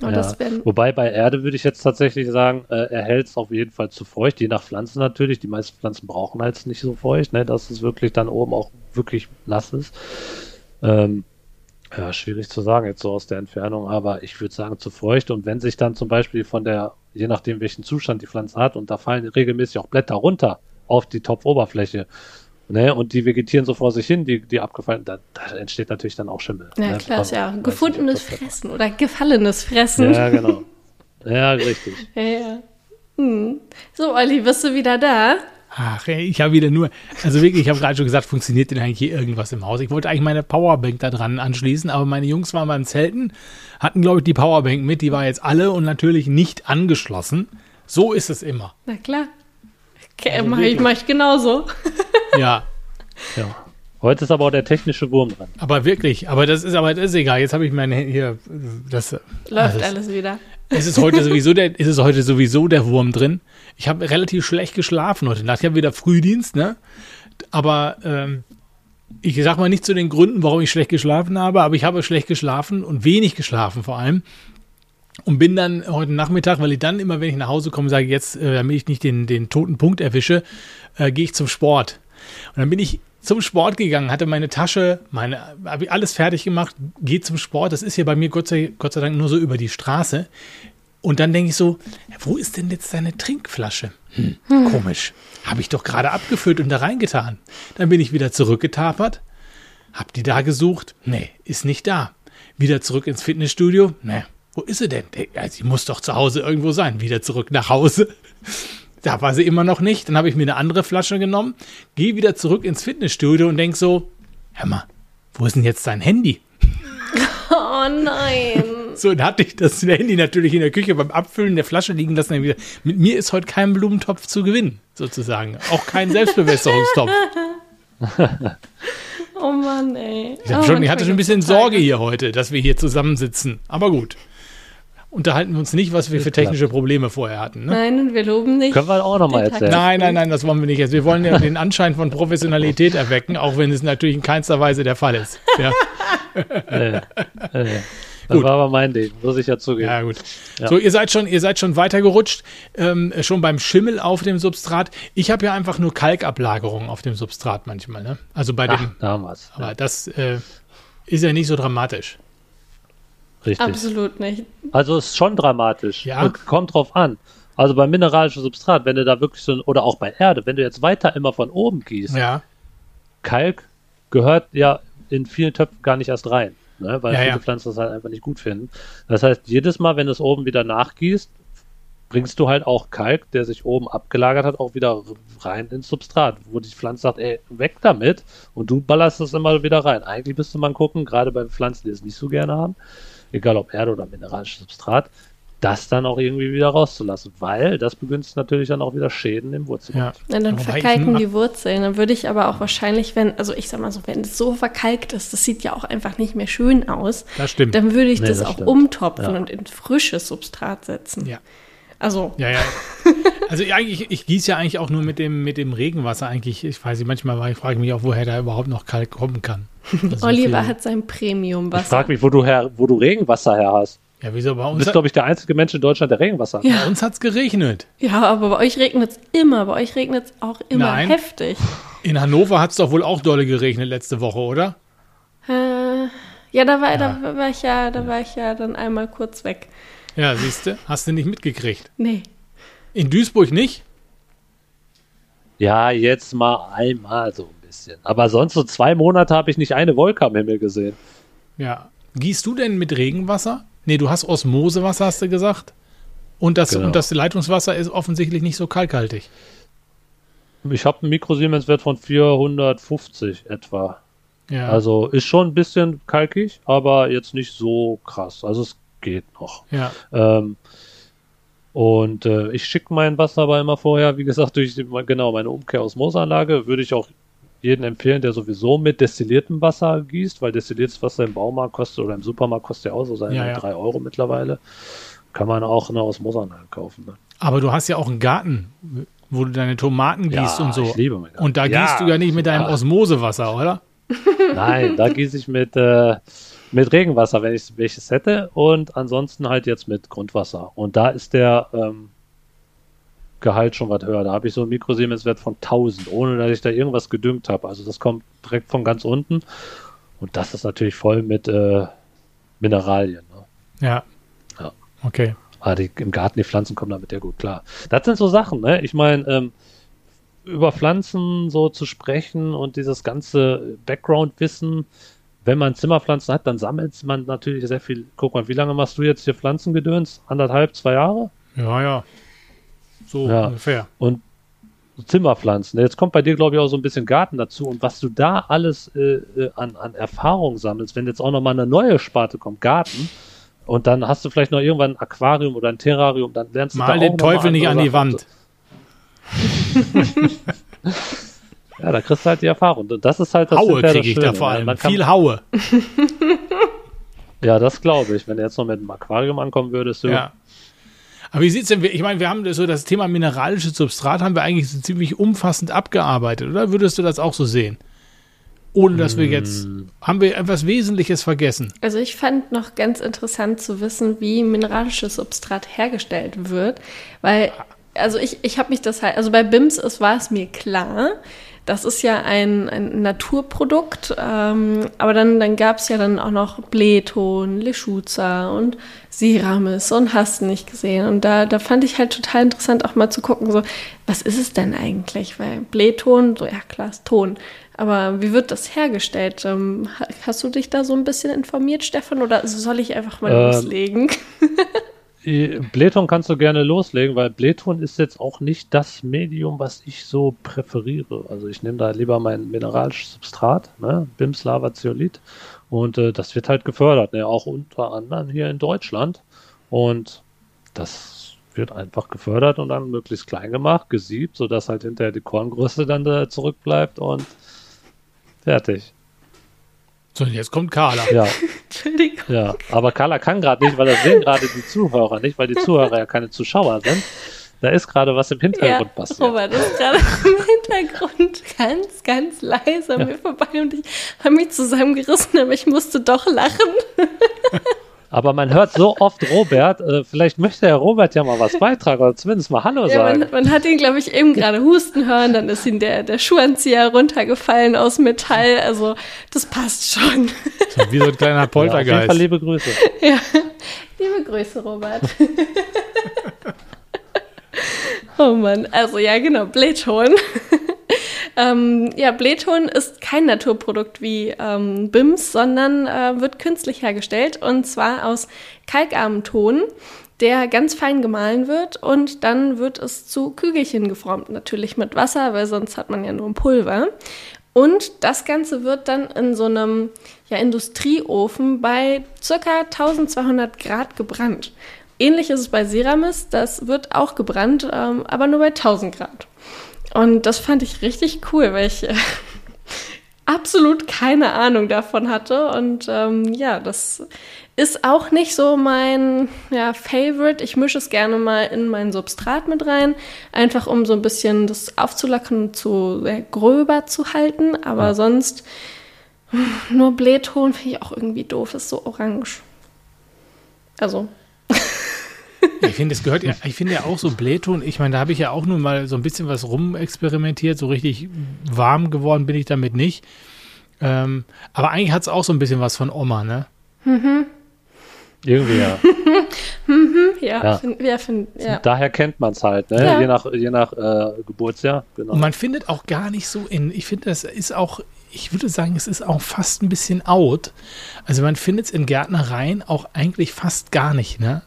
Ja. das Wobei bei Erde würde ich jetzt tatsächlich sagen, äh, er hält es auf jeden Fall zu feucht, je nach Pflanzen natürlich. Die meisten Pflanzen brauchen halt nicht so feucht, ne, dass es wirklich dann oben auch wirklich nass ist. Ähm, ja, schwierig zu sagen jetzt so aus der Entfernung, aber ich würde sagen zu feucht. Und wenn sich dann zum Beispiel von der, je nachdem welchen Zustand die Pflanze hat, und da fallen regelmäßig auch Blätter runter auf die Topfoberfläche, ne, und die vegetieren so vor sich hin, die, die abgefallen, da, da entsteht natürlich dann auch Schimmel. ja ne, klar, ist ja gefundenes Fressen oder gefallenes Fressen. Ja, genau. Ja, richtig. <laughs> Ja, ja. Hm. So, Olli, bist du wieder da? Ach, ich habe wieder nur, also wirklich, ich habe gerade schon gesagt, funktioniert denn eigentlich hier irgendwas im Haus? Ich wollte eigentlich meine Powerbank da dran anschließen, aber meine Jungs waren beim Zelten, hatten, glaube ich, die Powerbank mit, die war jetzt alle und natürlich nicht angeschlossen. So ist es immer. Na klar. Okay, Also mach ich, mach ich genauso. <laughs> Ja, Ja. Heute ist aber auch der technische Wurm dran. aber wirklich, aber das ist aber das ist egal. Jetzt habe ich mein hier, das Läuft alles. alles wieder. Es ist heute sowieso der, es ist heute sowieso der Wurm drin. Ich habe relativ schlecht geschlafen heute Nacht. Ich habe wieder Frühdienst, ne? Aber ähm, ich sag mal nicht zu den Gründen, warum ich schlecht geschlafen habe, aber ich habe schlecht geschlafen und wenig geschlafen vor allem. Und bin dann heute Nachmittag, weil ich dann immer, wenn ich nach Hause komme, sage jetzt, äh, damit ich nicht den, den toten Punkt erwische, äh, gehe ich zum Sport. Und dann bin ich zum Sport gegangen, hatte meine Tasche, meine, habe ich alles fertig gemacht, gehe zum Sport. Das ist hier bei mir Gott sei, Gott sei Dank nur so über die Straße. Und dann denke ich so, wo ist denn jetzt deine Trinkflasche? Hm, Komisch. Habe ich doch gerade abgefüllt und da reingetan. Dann bin ich wieder zurückgetapert, hab die da gesucht. Nee, ist nicht da. Wieder zurück ins Fitnessstudio. Nee, wo ist sie denn? Ja, sie muss doch zu Hause irgendwo sein. Wieder zurück nach Hause. Da war sie immer noch nicht. Dann habe ich mir eine andere Flasche genommen, gehe wieder zurück ins Fitnessstudio und denk so, hör mal, wo ist denn jetzt dein Handy? <laughs> Oh nein. So, dann hatte ich das Handy natürlich in der Küche beim Abfüllen der Flasche liegen lassen. Dann wieder. Mit mir ist heute kein Blumentopf zu gewinnen, sozusagen. Auch kein <laughs> Selbstbewässerungstopf. Oh Mann, ey. Ich, oh, schon, ich hatte schon ein bisschen Sorge hier heute, dass wir hier zusammensitzen. Aber gut. Unterhalten wir uns nicht, was wir für technische Probleme vorher hatten. Ne? Nein, und wir loben nicht. Können wir auch nochmal erzählen. Nein, nein, nein, das wollen wir nicht. Also wir wollen ja den Anschein von Professionalität erwecken, auch wenn es natürlich in keinster Weise der Fall ist. Ja, <laughs> Äh, äh, das Gut. war aber mein Ding, muss ich ja zugeben. ja gut. Ja. So, ihr seid schon, ihr seid schon weitergerutscht, ähm, schon beim Schimmel auf dem Substrat. Ich habe ja einfach nur Kalkablagerung auf dem Substrat manchmal. Ne? Also bei Ach, dem, da haben wir's. aber das äh, ist ja nicht so dramatisch. Richtig. Absolut nicht. Also ist schon dramatisch. Ja. Und kommt drauf an. Also beim mineralischen Substrat, wenn du da wirklich so, oder auch bei Erde, wenn du jetzt weiter immer von oben gießt, Ja, Kalk gehört ja in vielen Töpfen gar nicht erst rein, ne? weil Ja, viele ja. Pflanzen das halt einfach nicht gut finden. Das heißt, jedes Mal, wenn du es oben wieder nachgießt, bringst du halt auch Kalk, der sich oben abgelagert hat, auch wieder rein ins Substrat, wo die Pflanze sagt, ey, weg damit und du ballerst das immer wieder rein. Eigentlich müsste man gucken, gerade bei Pflanzen, die es nicht so gerne haben, egal ob Erde oder mineralisches Substrat, das dann auch irgendwie wieder rauszulassen, weil das begünstigt natürlich dann auch wieder Schäden im Wurzelgrund. Ja. ja dann Wobei verkalken die Wurzeln. Dann würde ich aber auch wahrscheinlich, wenn, also ich sag mal so, wenn es so verkalkt ist, das sieht ja auch einfach nicht mehr schön aus, Das stimmt. dann würde ich Nee, das, das auch stimmt. umtopfen Ja. und in frisches Substrat setzen. Ja. Also, Ja, ja. <laughs> Also ja, ich, ich gieße ja eigentlich auch nur mit dem, mit dem Regenwasser eigentlich. Ich weiß nicht, manchmal war- ich frage mich auch, woher da überhaupt noch Kalk kommen kann. Also Oliver viel- hat sein Ich Premium-Wasser. frage mich, wo du, her, wo du Regenwasser her hast. Ja, wieso bei Du uns? bist, Hat, glaube ich, der einzige Mensch in Deutschland, der Regenwasser hat. bei Ja. uns hat es geregnet. ja, aber bei euch regnet es immer. Bei euch regnet es auch immer Nein. heftig. In Hannover hat es doch wohl auch dolle geregnet letzte Woche, oder? Äh, ja, da war, Ja. da war ich ja, da war ich ja dann einmal kurz weg. Ja, siehst du, hast du nicht mitgekriegt. Nee. In Duisburg nicht? Ja, jetzt mal einmal so ein bisschen. Aber sonst so zwei Monate habe ich nicht eine Wolke am Himmel gesehen. Ja. Gießt du denn mit Regenwasser? Nee, du hast Osmosewasser, hast du gesagt. Und das, Genau. und das Leitungswasser ist offensichtlich nicht so kalkhaltig. Ich habe einen Mikrosiemens-Wert von 450 etwa. Ja. Also ist schon ein bisschen kalkig, aber jetzt nicht so krass. Also es geht noch. ja. Ähm, und äh, ich schicke mein Wasser aber immer vorher, wie gesagt, durch die, genau meine Umkehr-Osmoseanlage. Würde ich auch jeden empfehlen, der sowieso mit destilliertem Wasser gießt, weil destilliertes Wasser im Baumarkt kostet oder im Supermarkt kostet ja auch so seine Ja, ja. 3 Euro mittlerweile. Kann man auch eine Osmoseanlage kaufen. Ne? Aber du hast ja auch einen Garten, wo du deine Tomaten gießt Ja, und so. ich liebe meinen Garten. Und da gießt du ja nicht mit deinem. Osmosewasser, oder? Nein, da gieße ich mit, äh, mit Regenwasser, wenn ich welches hätte. Und ansonsten halt jetzt mit Grundwasser. Und da ist der ähm, Gehalt schon was höher. Da habe ich so einen Mikrosiemenswert von 1000, ohne dass ich da irgendwas gedüngt habe. Also das kommt direkt von ganz unten. Und das ist natürlich voll mit äh, Mineralien. Ne? Ja. Ja. Okay. Aber die, im Garten, die Pflanzen kommen damit ja gut klar. Das sind so Sachen, ne? Ich meine, ähm, über Pflanzen so zu sprechen und dieses ganze Background-Wissen, wenn man Zimmerpflanzen hat, dann sammelt man natürlich sehr viel. Guck mal, wie lange machst du jetzt hier Pflanzengedöns? Anderthalb, zwei Jahre? Ja, ja. So Ja. ungefähr. Und Zimmerpflanzen. Jetzt kommt bei dir, glaube ich, auch so ein bisschen Garten dazu. Und was du da alles äh, äh, an, an Erfahrung sammelst, wenn jetzt auch nochmal eine neue Sparte kommt, Garten, und dann hast du vielleicht noch irgendwann ein Aquarium oder ein Terrarium, dann lernst du da Mal den mal Teufel nicht an die. Wand. <laughs> Ja, da kriegst du halt die Erfahrung. Und das ist halt das Haue kriege ich da vor allem. Kann, Viel Haue. <laughs> ja, das glaube ich. Wenn du jetzt noch mit dem Aquarium ankommen würdest, du, Ja. Aber wie sieht's denn? Ich meine, wir haben so das Thema mineralisches Substrat haben wir eigentlich so ziemlich umfassend abgearbeitet, oder würdest du das auch so sehen? Ohne dass wir jetzt haben wir etwas Wesentliches vergessen. Also ich fand noch ganz interessant zu wissen, wie mineralisches Substrat hergestellt wird, weil also ich, ich habe mich das halt, also bei BIMS ist, war es mir klar, das ist ja ein, ein Naturprodukt, ähm, aber dann, dann gab es ja dann auch noch Bleton, Lechuza und Siramis und hast nicht gesehen. Und da, da fand ich halt total interessant auch mal zu gucken, so, was ist es denn eigentlich? Weil Bleton, so ja klar, ist Ton. Aber wie wird das hergestellt? Ähm, ha- hast du dich da so ein bisschen informiert, Stefan, oder soll ich einfach mal Ähm, loslegen? <laughs> Bleton kannst du gerne loslegen, weil Bleton ist jetzt auch nicht das Medium, was ich so präferiere. Also ich nehme da lieber mein mineralisches Substrat, ne? BIMS Lava Zeolit. Und äh, das wird halt gefördert, ne? auch unter anderem hier in Deutschland. Und das wird einfach gefördert und dann möglichst klein gemacht, gesiebt, sodass halt hinterher die Korngröße dann da zurückbleibt und fertig. So, jetzt kommt Carla. Ja. <laughs> Entschuldigung. Ja, aber Carla kann gerade nicht, weil das sehen gerade die Zuhörer nicht, weil die Zuhörer ja keine Zuschauer sind. Da ist gerade was im Ja, Hintergrund passiert. Robert ist gerade <laughs> im Hintergrund ganz, ganz leise an mir vorbei und ich habe mich zusammengerissen, aber ich musste doch lachen. <laughs> Aber man hört so oft Robert, äh, vielleicht möchte Herr Robert ja mal was beitragen oder zumindest mal Hallo Ja, sagen. man, man hat ihn, glaube ich, eben gerade husten hören, dann ist ihm der, der Schuhanzieher runtergefallen aus Metall. Also, das passt schon. Wie so ein kleiner Ja, auf jeden Fall Poltergeist. liebe Grüße. Ja. Liebe Grüße, Robert. <laughs> oh Mann, also ja, genau, Bleton. Ähm, ja, Bleton ist kein Naturprodukt wie ähm, BIMS, sondern äh, wird künstlich hergestellt und zwar aus kalkarmem Ton. der ganz fein gemahlen wird und dann wird es zu Kügelchen geformt. Natürlich mit Wasser, weil sonst hat man ja nur ein Pulver. Und das Ganze wird dann in so einem ja, Industrieofen bei ca. 1200 Grad gebrannt. Ähnlich ist es bei Ceramis, das wird auch gebrannt, ähm, aber nur bei 1000 Grad. Und das fand ich richtig cool, weil ich äh, <laughs> absolut keine Ahnung davon hatte. Und ähm, ja, das ist auch nicht so mein ja, Favorite. Ich mische es gerne mal in mein Substrat mit rein, einfach um so ein bisschen das aufzulacken und zu äh, gröber zu halten. Aber ja. sonst nur Blähton finde ich auch irgendwie doof. Ist so orange. Also ich finde, es gehört ja, ich finde ja auch so Blähton, ich meine, da habe ich ja auch nur mal so ein bisschen was rumexperimentiert, so richtig warm geworden bin ich damit nicht. Ähm, aber eigentlich hat es auch so ein bisschen was von Oma, ne? Mhm. Irgendwie ja. <laughs> mhm, ja, ja. Find, ja, find, ja. Daher kennt man es halt, ne? Ja. je nach, je nach äh, Geburtsjahr. Genau. Und man findet auch gar nicht so in, ich finde, das ist auch, ich würde sagen, es ist auch fast ein bisschen out. Also man findet es in Gärtnereien auch eigentlich fast gar nicht, ne?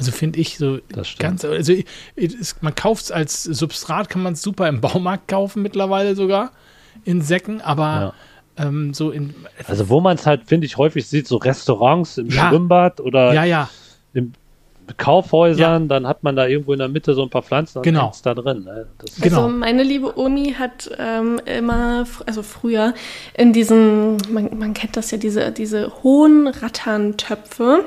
Also finde ich so ganz, also man kauft es als Substrat, kann man es super im Baumarkt kaufen mittlerweile sogar in Säcken, aber ja. ähm, so in. Also wo man es halt, finde ich, häufig sieht, so Restaurants im ja. Schwimmbad oder ja, ja. in Kaufhäusern, dann hat man da irgendwo in der Mitte so ein paar Pflanzen und genau. da drin. Ne? genau. Also meine liebe Omi hat ähm, immer, also früher in diesen, man, man kennt das ja, diese, diese hohen Ratterntöpfe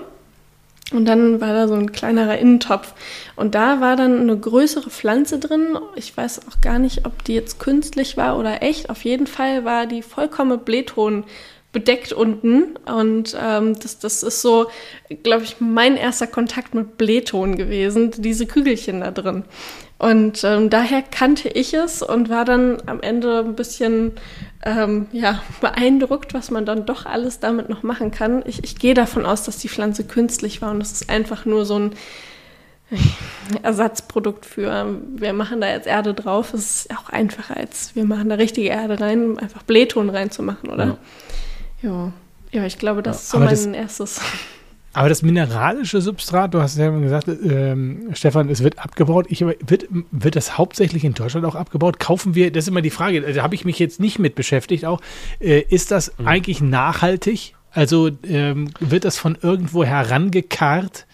und dann war da so ein kleinerer Innentopf. Und da war dann eine größere Pflanze drin. Ich weiß auch gar nicht, ob die jetzt künstlich war oder echt. Auf jeden Fall war die vollkommen Blähton bedeckt unten. Und ähm, das, das ist so, glaube ich, mein erster Kontakt mit Blähton gewesen, diese Kügelchen da drin. Und ähm, daher kannte ich es und war dann am Ende ein bisschen ähm, ja, <laughs> beeindruckt, was man dann doch alles damit noch machen kann. Ich, ich gehe davon aus, dass die Pflanze künstlich war und es ist einfach nur so ein <laughs> Ersatzprodukt für, wir machen da jetzt Erde drauf. Es ist auch einfacher, als wir machen da richtige Erde rein, um einfach Blähton reinzumachen, oder? Ja. ja. Ja, ich glaube, das ja, ist so mein das, erstes. <laughs> Aber das mineralische Substrat, du hast ja gesagt, ähm, Stefan, es wird abgebaut. Ich, wird, wird das hauptsächlich in Deutschland auch abgebaut? Kaufen wir, das ist immer die Frage, da habe ich mich jetzt nicht mit beschäftigt auch. Äh, ist das mhm. eigentlich nachhaltig? Also ähm, wird das von irgendwo herangekarrt?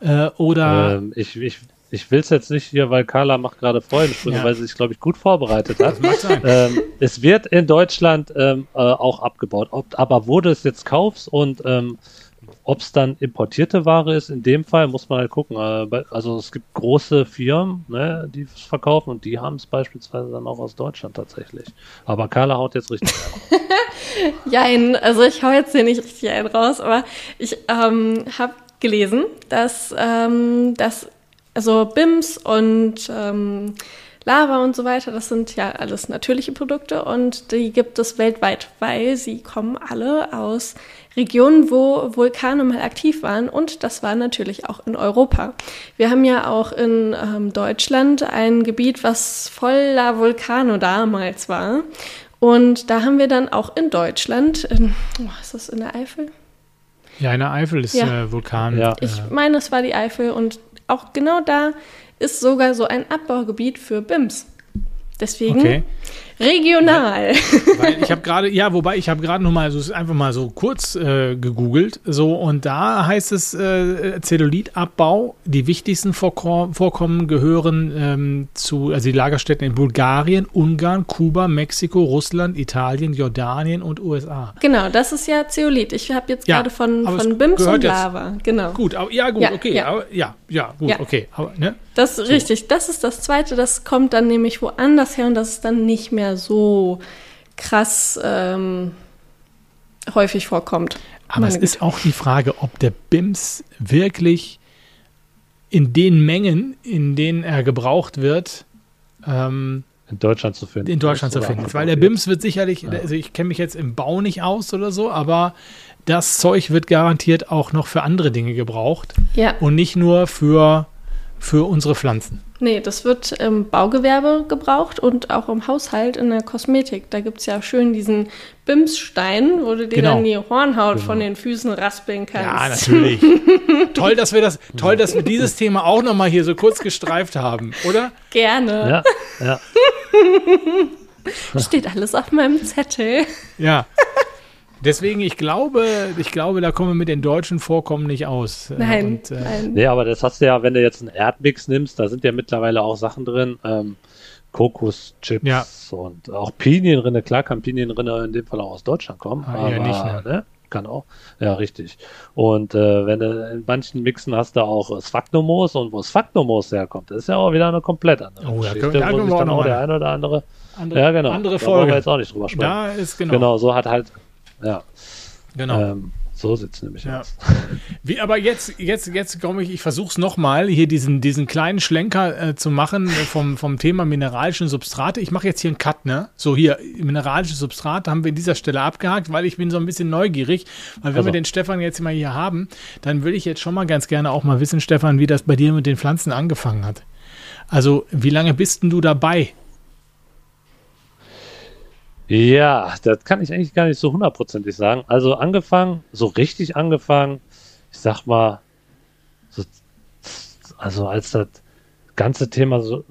Äh, oder? Ähm, ich, ich, ich will es jetzt nicht hier, weil Carla macht gerade Freudenstunde, ja. weil sie sich, glaube ich, gut vorbereitet hat. <laughs> Ähm, es wird in Deutschland ähm, äh, auch abgebaut. Ob, aber wo du es jetzt kaufst und ähm, ob es dann importierte Ware ist, in dem Fall muss man halt gucken. Äh, also es gibt große Firmen, ne, die es verkaufen und die haben es beispielsweise dann auch aus Deutschland tatsächlich. Aber Carla haut jetzt richtig ein. <laughs> Jein, also ich hau jetzt hier nicht richtig einen raus, aber ich ähm, habe gelesen, dass, ähm, dass also BIMS und ähm, Lava und so weiter, das sind ja alles natürliche Produkte und die gibt es weltweit, weil sie kommen alle aus Regionen, wo Vulkane mal aktiv waren und das war natürlich auch in Europa. Wir haben ja auch in ähm, Deutschland ein Gebiet, was voller Vulkane damals war und da haben wir dann auch in Deutschland, in, oh, ist das in der Eifel? Ja, in der Eifel ist ja. äh, Vulkan. Ja. Ich meine, es war die Eifel und auch genau da ist sogar so ein Abbaugebiet für BIMs. Deswegen okay. Regional. Weil ich habe gerade, ja, wobei ich habe gerade noch mal so einfach mal so kurz äh, gegoogelt, so und da heißt es äh, Zellulitabbau. Die wichtigsten Vorkom Vorkommen gehören ähm, zu, also die Lagerstätten in Bulgarien, Ungarn, Kuba, Mexiko, Russland, Italien, Jordanien und USA. Genau, das ist ja Zeolit. Ich habe jetzt ja, gerade von, von Bims und Lava. Genau. Gut, aber, ja gut, ja, okay, ja. Aber, ja, ja, gut, okay, aber ne? Das ist so. richtig. Das ist das Zweite. Das kommt dann nämlich woanders her und das ist dann nicht mehr so krass ähm, häufig vorkommt. Aber es ist auch die Frage, ob der BIMS wirklich in den Mengen, in denen er gebraucht wird, ähm, in Deutschland zu finden. In Deutschland zu finden. Weil der BIMS wird sicherlich, ja. also ich kenne mich jetzt im Bau nicht aus oder so, aber das Zeug wird garantiert auch noch für andere Dinge gebraucht. Ja. Und nicht nur für für unsere Pflanzen. Nee, das wird im Baugewerbe gebraucht und auch im Haushalt in der Kosmetik. Da gibt es ja schön diesen Bimsstein, wo du dir Genau. dann die Hornhaut von den Füßen raspeln kannst. Ja, natürlich. <laughs> toll, dass wir das, toll, dass wir dieses Thema auch nochmal hier so kurz gestreift haben, oder? Gerne. Ja, ja. <laughs> Steht alles auf meinem Zettel. Ja. Deswegen, ich glaube, ich glaube, da kommen wir mit den deutschen Vorkommen nicht aus. Äh, Nein, Und, äh, nein. Nee, aber das hast du ja, wenn du jetzt einen Erdmix nimmst, da sind ja mittlerweile auch Sachen drin, ähm, Kokoschips Ja. und auch Pinienrinne. Klar kann Pinienrinne in dem Fall auch aus Deutschland kommen, Ah, aber eher nicht, ne? ne? kann auch. Ja, richtig. Und äh, wenn du in manchen Mixen hast du auch äh, Sphagnummoos und wo Sphagnummoos herkommt, das ist ja auch wieder eine komplett andere Oh, da Geschichte, können- da wo sich dann noch auch der eine oder andere, andere, ja genau, andere da wollen wir Folge. jetzt auch nicht drüber sprechen. Da ist genau. genau. so hat halt, ja, genau. ähm, so sieht's nämlich Ja. aus. <laughs> Wie, aber jetzt, jetzt, jetzt komme ich, ich versuche es nochmal, hier diesen, diesen kleinen Schlenker äh, zu machen äh, vom, vom Thema mineralische Substrate. Ich mache jetzt hier einen Cut, ne? So hier, mineralische Substrate haben wir in dieser Stelle abgehakt, weil ich bin so ein bisschen neugierig. Weil wenn Also. wir den Stefan jetzt mal hier haben, dann würde ich jetzt schon mal ganz gerne auch mal wissen, Stefan, wie das bei dir mit den Pflanzen angefangen hat. Also, wie lange bist denn du dabei? Ja, das kann ich eigentlich gar nicht so hundertprozentig sagen. Also angefangen, so richtig angefangen, ich sag mal, so, also als das ganze Thema so,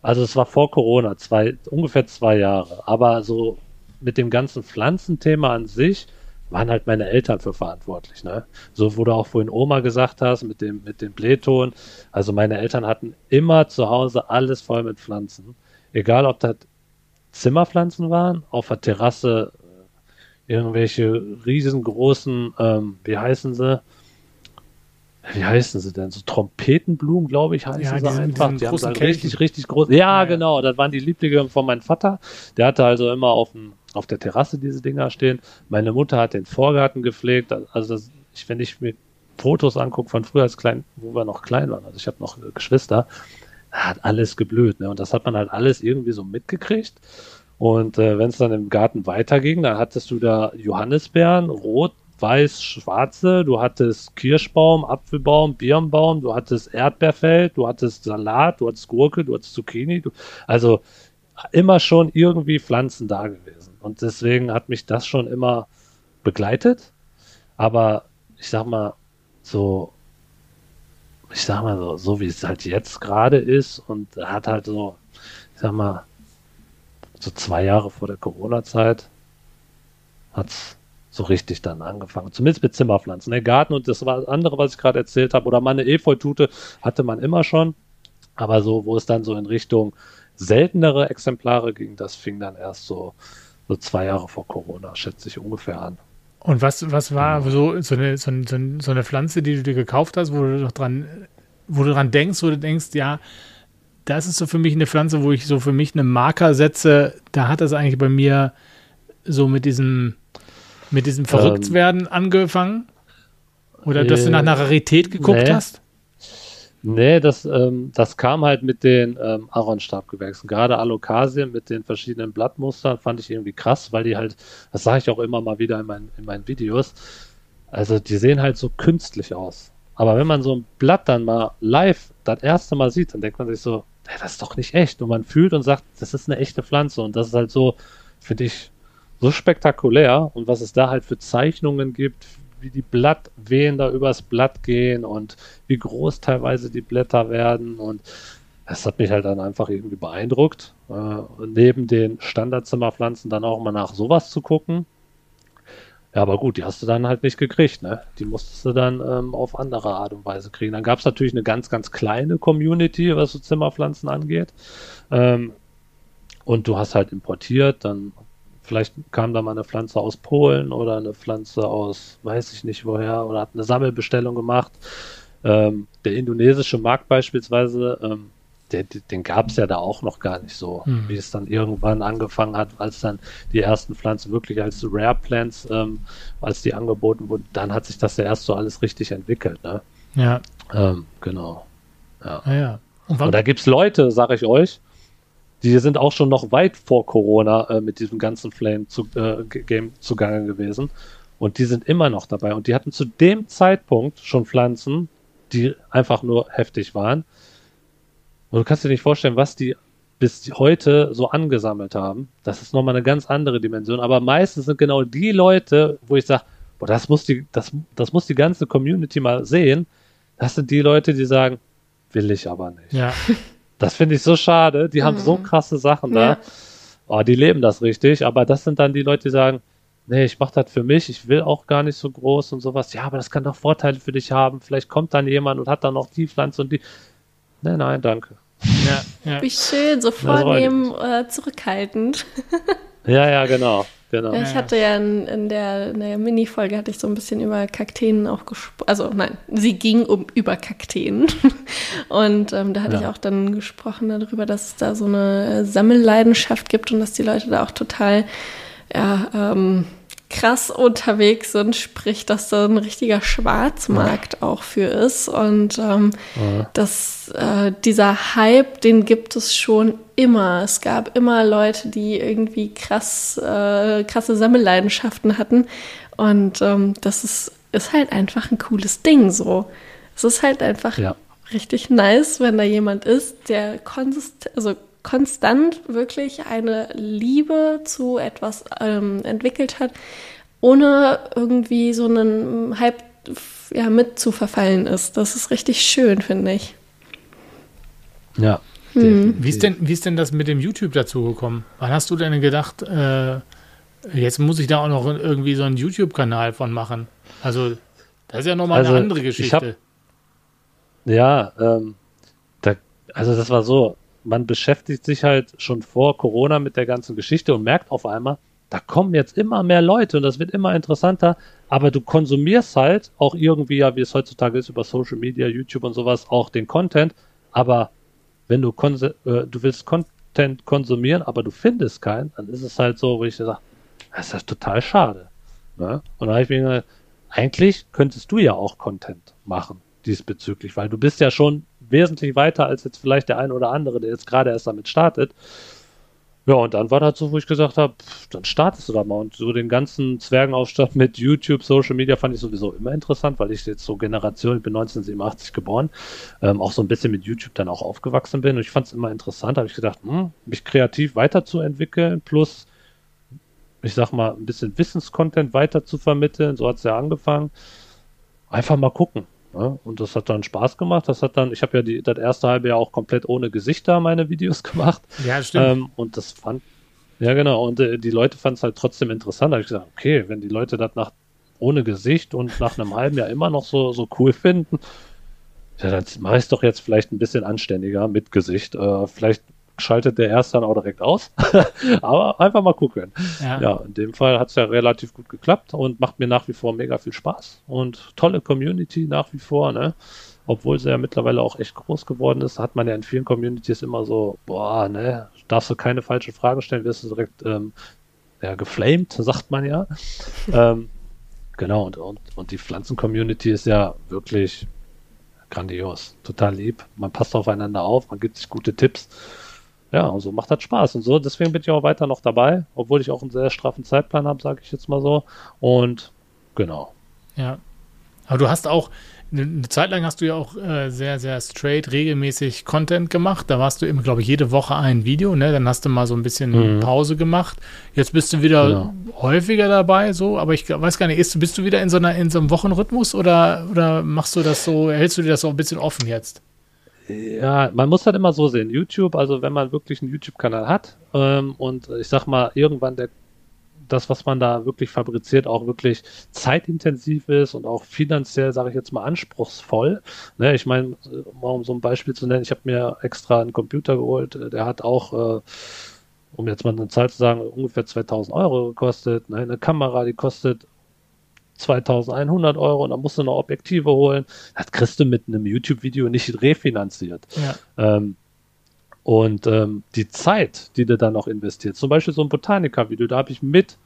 also es war vor Corona, zwei, ungefähr zwei Jahre, aber so mit dem ganzen Pflanzenthema an sich waren halt meine Eltern für verantwortlich, ne? So, du auch vorhin Oma gesagt hast, mit dem, mit dem Blähton. Also meine Eltern hatten immer zu Hause alles voll mit Pflanzen. Egal, ob das Zimmerpflanzen waren, auf der Terrasse äh, irgendwelche riesengroßen, ähm, wie heißen sie? Wie heißen sie denn? So Trompetenblumen, glaube ich, heißen Ja, sie diese mit einfach. diesen Die haben Kelchen. richtig, richtig groß. Ja, Ja, genau. Das waren die Lieblinge von meinem Vater. Der hatte also immer auf, dem, auf der Terrasse diese Dinger stehen. Meine Mutter hat den Vorgarten gepflegt. Also das, ich, wenn ich mir Fotos angucke von früher als klein, wo wir noch klein waren, also ich habe noch Geschwister, da hat alles geblüht. Ne? Und das hat man halt alles irgendwie so mitgekriegt. Und äh, wenn es dann im Garten weiterging, dann hattest du da Johannisbeeren, rot, weiß, schwarze, du hattest Kirschbaum, Apfelbaum, Birnbaum, du hattest Erdbeerfeld, du hattest Salat, du hattest Gurke, du hattest Zucchini. Du, also immer schon irgendwie Pflanzen da gewesen. Und deswegen hat mich das schon immer begleitet. Aber ich sag mal, so, ich sag mal so, so wie es halt jetzt gerade ist und hat halt so, ich sag mal, so zwei Jahre vor der Corona-Zeit hat's so richtig dann angefangen. Zumindest mit Zimmerpflanzen. Der Garten und das war das andere, was ich gerade erzählt habe, oder meine Efeutute hatte man immer schon. Aber so, wo es dann so in Richtung seltenere Exemplare ging, das fing dann erst so, so zwei Jahre vor Corona, schätze ich ungefähr an. Und was, was war so, so, eine, so, eine, so eine Pflanze, die du dir gekauft hast, wo du doch dran, wo du dran denkst, wo du denkst, ja, das ist so für mich eine Pflanze, wo ich so für mich einen Marker setze, da hat das eigentlich bei mir so mit diesem, mit diesem Verrücktwerden angefangen? Oder dass du nach einer Rarität geguckt nee. hast? Nee, das, ähm, das kam halt mit den ähm, Aronstabgewächsen. Gerade Alokasien mit den verschiedenen Blattmustern fand ich irgendwie krass, weil die halt, das sage ich auch immer mal wieder in, mein, in meinen Videos, also die sehen halt so künstlich aus. Aber wenn man so ein Blatt dann mal live das erste Mal sieht, dann denkt man sich so, hey, das ist doch nicht echt. Und man fühlt und sagt, das ist eine echte Pflanze. Und das ist halt so, finde ich, so spektakulär. Und was es da halt für Zeichnungen gibt, wie die Blattwehen da übers Blatt gehen und wie groß teilweise die Blätter werden. Und das hat mich halt dann einfach irgendwie beeindruckt. Äh, neben den Standardzimmerpflanzen dann auch mal nach sowas zu gucken. Ja, aber gut, die hast du dann halt nicht gekriegt, ne? Die musstest du dann ähm, auf andere Art und Weise kriegen. Dann gab es natürlich eine ganz, ganz kleine Community, was so Zimmerpflanzen angeht. Ähm, und du hast halt importiert, dann vielleicht kam da mal eine Pflanze aus Polen oder eine Pflanze aus, weiß ich nicht woher, oder hat eine Sammelbestellung gemacht. Ähm, der indonesische Markt beispielsweise, ähm, der, den gab es ja da auch noch gar nicht so, Hm. wie es dann irgendwann angefangen hat, als dann die ersten Pflanzen wirklich als Rare Plants, ähm, als die angeboten wurden, dann hat sich das ja erst so alles richtig entwickelt. Ne? Ja, Ähm, genau. ja, ja. Und Und wann, da gibt's Leute, sag ich euch, die sind auch schon noch weit vor Corona äh, mit diesem ganzen Flame zu, äh, Game zugange gewesen. Und die sind immer noch dabei. Und die hatten zu dem Zeitpunkt schon Pflanzen, die einfach nur heftig waren. Und du kannst dir nicht vorstellen, was die bis heute so angesammelt haben. Das ist nochmal eine ganz andere Dimension. Aber meistens sind genau die Leute, wo ich sage, boah, das muss die, das, das muss die ganze Community mal sehen. Das sind die Leute, die sagen, will ich aber nicht. Ja. <laughs> Das finde ich so schade. Die haben so krasse Sachen da. Ja. Oh, die leben das richtig. Aber das sind dann die Leute, die sagen, nee, ich mache das für mich. Ich will auch gar nicht so groß und sowas. Ja, aber das kann doch Vorteile für dich haben. Vielleicht kommt dann jemand und hat dann noch die Pflanze und die. Nein, nein, danke. Ja, ja. Wie schön, so vornehm, äh, zurückhaltend. Ja, ja, genau. Genau. Ja, ich hatte ja in, in der, in der Mini-Folge hatte ich so ein bisschen über Kakteen auch gesprochen. Also nein, sie ging um über Kakteen. <laughs> Und ähm, da hatte Ja. ich auch dann gesprochen darüber, dass es da so eine Sammelleidenschaft gibt und dass die Leute da auch total ja, ähm, krass unterwegs sind, sprich, dass da ein richtiger Schwarzmarkt auch für ist. Und ähm, dass äh, dieser Hype, den gibt es schon immer. Es gab immer Leute, die irgendwie krass, äh, krasse Sammelleidenschaften hatten. Und ähm, das ist, ist halt einfach ein cooles Ding so. Es ist halt einfach Ja. richtig nice, wenn da jemand ist, der konsist also konstant wirklich eine Liebe zu etwas ähm, entwickelt hat, ohne irgendwie so einen Hype ja, mit zu verfallen ist. Das ist richtig schön, finde ich. Ja. Wie ist, denn, wie ist denn das mit dem YouTube dazu gekommen? Wann hast du denn gedacht, äh, jetzt muss ich da auch noch irgendwie so einen YouTube-Kanal von machen? Also, das ist ja nochmal Also, eine andere ich Geschichte. hab- Ja, ähm, da, also das war so, man beschäftigt sich halt schon vor Corona mit der ganzen Geschichte und merkt auf einmal, da kommen jetzt immer mehr Leute und das wird immer interessanter, aber du konsumierst halt auch irgendwie, ja, wie es heutzutage ist, über Social Media, YouTube und sowas, auch den Content, aber wenn du, äh, du willst Content konsumieren, aber du findest keinen, dann ist es halt so, wo ich sage, das ist ja total schade. Ne? Und da habe ich mir gedacht, eigentlich könntest du ja auch Content machen diesbezüglich, weil du bist ja schon wesentlich weiter als jetzt vielleicht der ein oder andere, der jetzt gerade erst damit startet. Ja, und dann war das so, wo ich gesagt habe, dann startest du da mal. Und so den ganzen Zwergenaufstand mit YouTube, Social Media fand ich sowieso immer interessant, weil ich jetzt so Generation, ich bin 1987 geboren, ähm, auch so ein bisschen mit YouTube dann auch aufgewachsen bin. Und ich fand es immer interessant, habe ich gedacht, hm, mich kreativ weiterzuentwickeln, plus ich sag mal, ein bisschen Wissenscontent weiter zu vermitteln. So hat es ja angefangen. Einfach mal gucken. Ne? Und das hat dann Spaß gemacht. Das hat dann, ich habe ja die, das erste halbe Jahr auch komplett ohne Gesichter meine Videos <laughs> gemacht. ja, stimmt. Ähm, und das fand, ja genau, und äh, die Leute fanden es halt trotzdem interessant. Da habe ich gesagt, okay, wenn die Leute das nach ohne Gesicht und nach einem halben Jahr immer noch so, so cool finden, ja, dann mache ich es doch jetzt vielleicht ein bisschen anständiger mit Gesicht. Äh, vielleicht schaltet der erst dann auch direkt aus. <laughs> Aber einfach mal gucken. ja. Ja, in dem Fall hat es ja relativ gut geklappt und macht mir nach wie vor mega viel Spaß und tolle Community nach wie vor, ne? Obwohl sie ja mittlerweile auch echt groß geworden ist, hat man ja in vielen Communities immer so, boah, ne, darfst du keine falschen Fragen stellen, wirst du direkt ähm, ja, geflamed, sagt man ja. <laughs> ähm, genau, und, und, und die Pflanzen-Community ist ja wirklich grandios, total lieb. Man passt aufeinander auf, man gibt sich gute Tipps. Ja, und so macht das Spaß und so. Deswegen bin ich auch weiter noch dabei, obwohl ich auch einen sehr straffen Zeitplan habe, sage ich jetzt mal so. Und genau. Ja. Aber du hast auch, eine Zeit lang hast du ja auch äh, sehr, sehr straight, regelmäßig Content gemacht. Da warst du immer, glaube ich, jede Woche ein Video, ne? Dann hast du mal so ein bisschen Mhm. Pause gemacht. Jetzt bist du wieder Genau. häufiger dabei, so, aber ich weiß gar nicht, ist, bist du wieder in so, einer, in so einem Wochenrhythmus oder, oder machst du das so, hältst du dir das so ein bisschen offen jetzt? Ja, man muss halt immer so sehen. YouTube, also wenn man wirklich einen YouTube-Kanal hat ähm, und ich sag mal, irgendwann der das, was man da wirklich fabriziert, auch wirklich zeitintensiv ist und auch finanziell, sage ich jetzt mal, anspruchsvoll. Ne, ich meine, um so ein Beispiel zu nennen, ich habe mir extra einen Computer geholt, äh, der hat auch, äh, um jetzt mal eine Zahl zu sagen, ungefähr 2000 Euro gekostet. Ne, eine Kamera, die kostet 2100 Euro und dann musst du noch Objektive holen. Das kriegst du mit einem YouTube-Video nicht refinanziert. Ja. Ähm, und ähm, die Zeit, die du dann noch investierst, zum Beispiel so ein Botaniker-Video, da habe ich mit,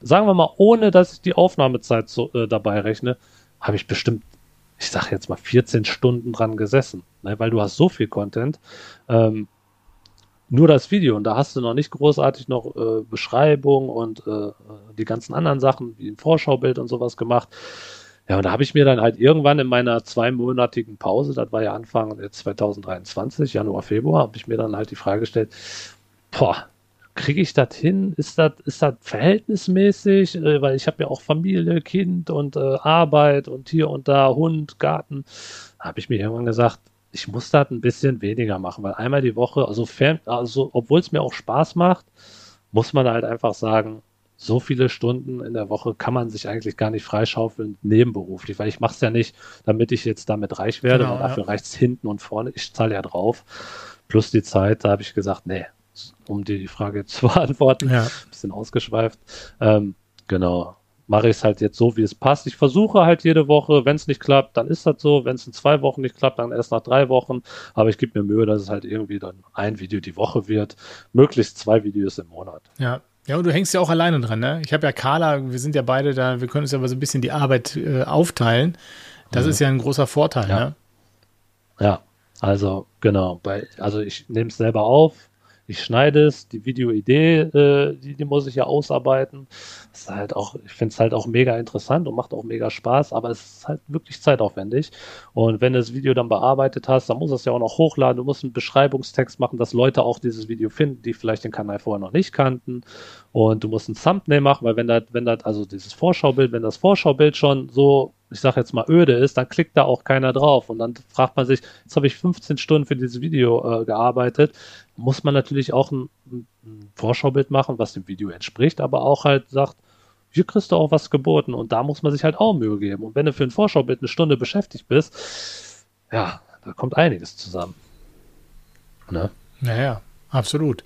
sagen wir mal, ohne dass ich die Aufnahmezeit so, äh, dabei rechne, habe ich bestimmt, ich sage jetzt mal, 14 Stunden dran gesessen, ne, weil du hast so viel Content. Ähm, nur das Video und da hast du noch nicht großartig noch äh, Beschreibung und äh, die ganzen anderen Sachen wie ein Vorschaubild und sowas gemacht. Ja, und da habe ich mir dann halt irgendwann in meiner zweimonatigen Pause, das war ja Anfang 2023, Januar, Februar, habe ich mir dann halt die Frage gestellt, boah, kriege ich das hin? Ist das ist das verhältnismäßig? Äh, weil ich habe ja auch Familie, Kind und äh, Arbeit und hier und da Hund, Garten. Habe ich mir irgendwann gesagt, ich muss das ein bisschen weniger machen, weil einmal die Woche, also, also obwohl es mir auch Spaß macht, muss man halt einfach sagen, so viele Stunden in der Woche kann man sich eigentlich gar nicht freischaufeln nebenberuflich, weil ich mache es ja nicht, damit ich jetzt damit reich werde, genau, dafür ja. reicht es hinten und vorne, ich zahle ja drauf, plus die Zeit, da habe ich gesagt, nee, um die Frage <laughs> zu beantworten, ja. ein bisschen ausgeschweift, ähm, genau, mache ich es halt jetzt so, wie es passt. Ich versuche halt jede Woche, wenn es nicht klappt, dann ist das so. Wenn es in zwei Wochen nicht klappt, dann erst nach drei Wochen. Aber ich gebe mir Mühe, dass es halt irgendwie dann ein Video die Woche wird. Möglichst zwei Videos im Monat. Ja. Ja, und du hängst ja auch alleine dran, ne? Ich habe ja Carla, wir sind ja beide da, wir können uns ja aber so ein bisschen die Arbeit äh, aufteilen. Das mhm. ist ja ein großer Vorteil, ja. ne? Ja, also genau, bei, also ich nehme es selber auf, ich schneide es, die Videoidee, äh, die, die muss ich ja ausarbeiten. Das ist halt auch, ich finde es halt auch mega interessant und macht auch mega Spaß, aber es ist halt wirklich zeitaufwendig. Und wenn du das Video dann bearbeitet hast, dann muss es ja auch noch hochladen. Du musst einen Beschreibungstext machen, dass Leute auch dieses Video finden, die vielleicht den Kanal vorher noch nicht kannten. Und du musst ein Thumbnail machen, weil wenn das, wenn das, also dieses Vorschaubild, wenn das Vorschaubild schon so ich sage jetzt mal öde ist, dann klickt da auch keiner drauf. Und dann fragt man sich, jetzt habe ich 15 Stunden für dieses Video äh, gearbeitet, muss man natürlich auch ein, ein, Vorschaubild machen, was dem Video entspricht, aber auch halt sagt, hier kriegst du auch was geboten und da muss man sich halt auch Mühe geben. Und wenn du für ein Vorschaubild eine Stunde beschäftigt bist, ja, da kommt einiges zusammen. Ne? Naja, absolut.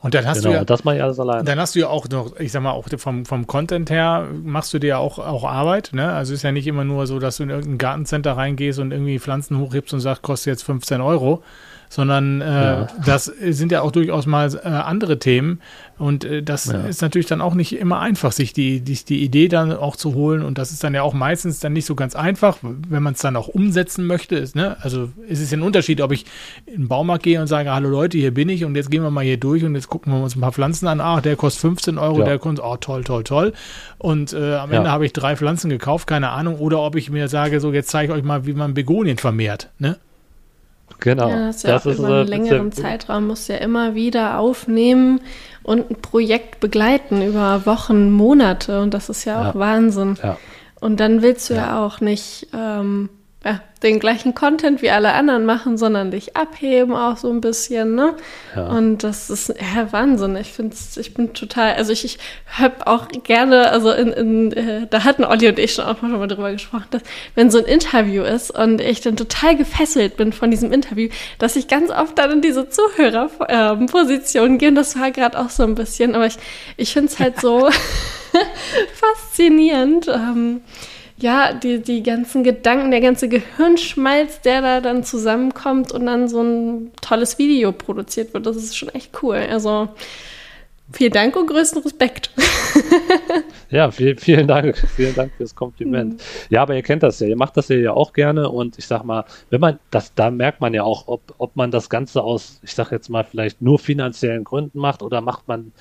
Und dann hast genau, du ja, das mache ich alles allein. Dann hast du ja auch noch, ich sag mal, auch vom, vom Content her machst du dir ja auch, auch Arbeit, ne? Also ist ja nicht immer nur so, dass du in irgendein Gartencenter reingehst und irgendwie Pflanzen hochhebst und sagst, kostet jetzt 15 Euro, sondern äh, ja. das sind ja auch durchaus mal äh, andere Themen und äh, das ja. ist natürlich dann auch nicht immer einfach, sich die, die, die Idee dann auch zu holen und das ist dann ja auch meistens dann nicht so ganz einfach, wenn man es dann auch umsetzen möchte. Ist, ne? Also es ist ja ein Unterschied, ob ich in den Baumarkt gehe und sage, hallo Leute, hier bin ich und jetzt gehen wir mal hier durch und jetzt gucken wir uns ein paar Pflanzen an. Ah, der kostet 15 Euro, ja. der kostet, oh toll, toll, toll. Und äh, am Ende habe ich drei Pflanzen gekauft, keine Ahnung. Oder ob ich mir sage, so jetzt zeige ich euch mal, wie man Begonien vermehrt. Ne? Genau. Ja, das, ja das ist über einen längeren Zeitraum musst du ja immer wieder aufnehmen und ein Projekt begleiten über Wochen, Monate und das ist ja auch ja. Wahnsinn. Ja. Und dann willst du ja, ja auch nicht ähm, ja, den gleichen Content wie alle anderen machen, sondern dich abheben auch so ein bisschen, ne? Ja. Und das ist ja Wahnsinn. Ich finde ich bin total, also ich, ich habe auch gerne, also in, in äh, da hatten Olli und ich schon auch mal drüber gesprochen, dass wenn so ein Interview ist und ich dann total gefesselt bin von diesem Interview, dass ich ganz oft dann in diese Zuhörerposition äh, gehe und das war gerade auch so ein bisschen, aber ich, ich finde es halt so <laughs> <laughs> faszinierend. Ähm, ja, die, die ganzen Gedanken, der ganze Gehirnschmalz, der da dann zusammenkommt und dann so ein tolles Video produziert wird, das ist schon echt cool. Also vielen Dank und größten Respekt. <laughs> ja, viel, vielen Dank. Vielen Dank fürs Kompliment. Mhm. Ja, aber ihr kennt das ja, ihr macht das ja auch gerne und ich sag mal, wenn man das, da merkt man ja auch, ob, ob man das Ganze aus, ich sag jetzt mal, vielleicht nur finanziellen Gründen macht oder macht man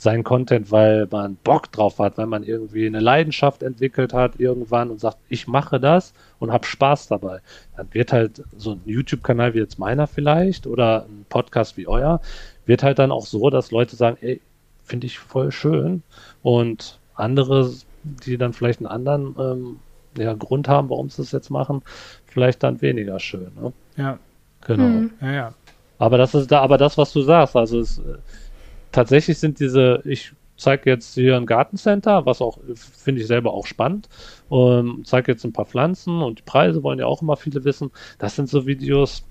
seinen Content, weil man Bock drauf hat, weil man irgendwie eine Leidenschaft entwickelt hat irgendwann und sagt, ich mache das und habe Spaß dabei. Dann wird halt so ein YouTube-Kanal wie jetzt meiner vielleicht oder ein Podcast wie euer, wird halt dann auch so, dass Leute sagen, ey, finde ich voll schön und andere, die dann vielleicht einen anderen ähm, ja, Grund haben, warum sie das jetzt machen, vielleicht dann weniger schön. Ne? Ja. Genau. Mhm. Ja, ja. Aber das ist da, aber das, was du sagst, also es, tatsächlich sind diese, ich zeige jetzt hier ein Gartencenter, was auch, finde ich selber auch spannend, ähm, zeige jetzt ein paar Pflanzen und die Preise wollen ja auch immer viele wissen. Das sind so Videos,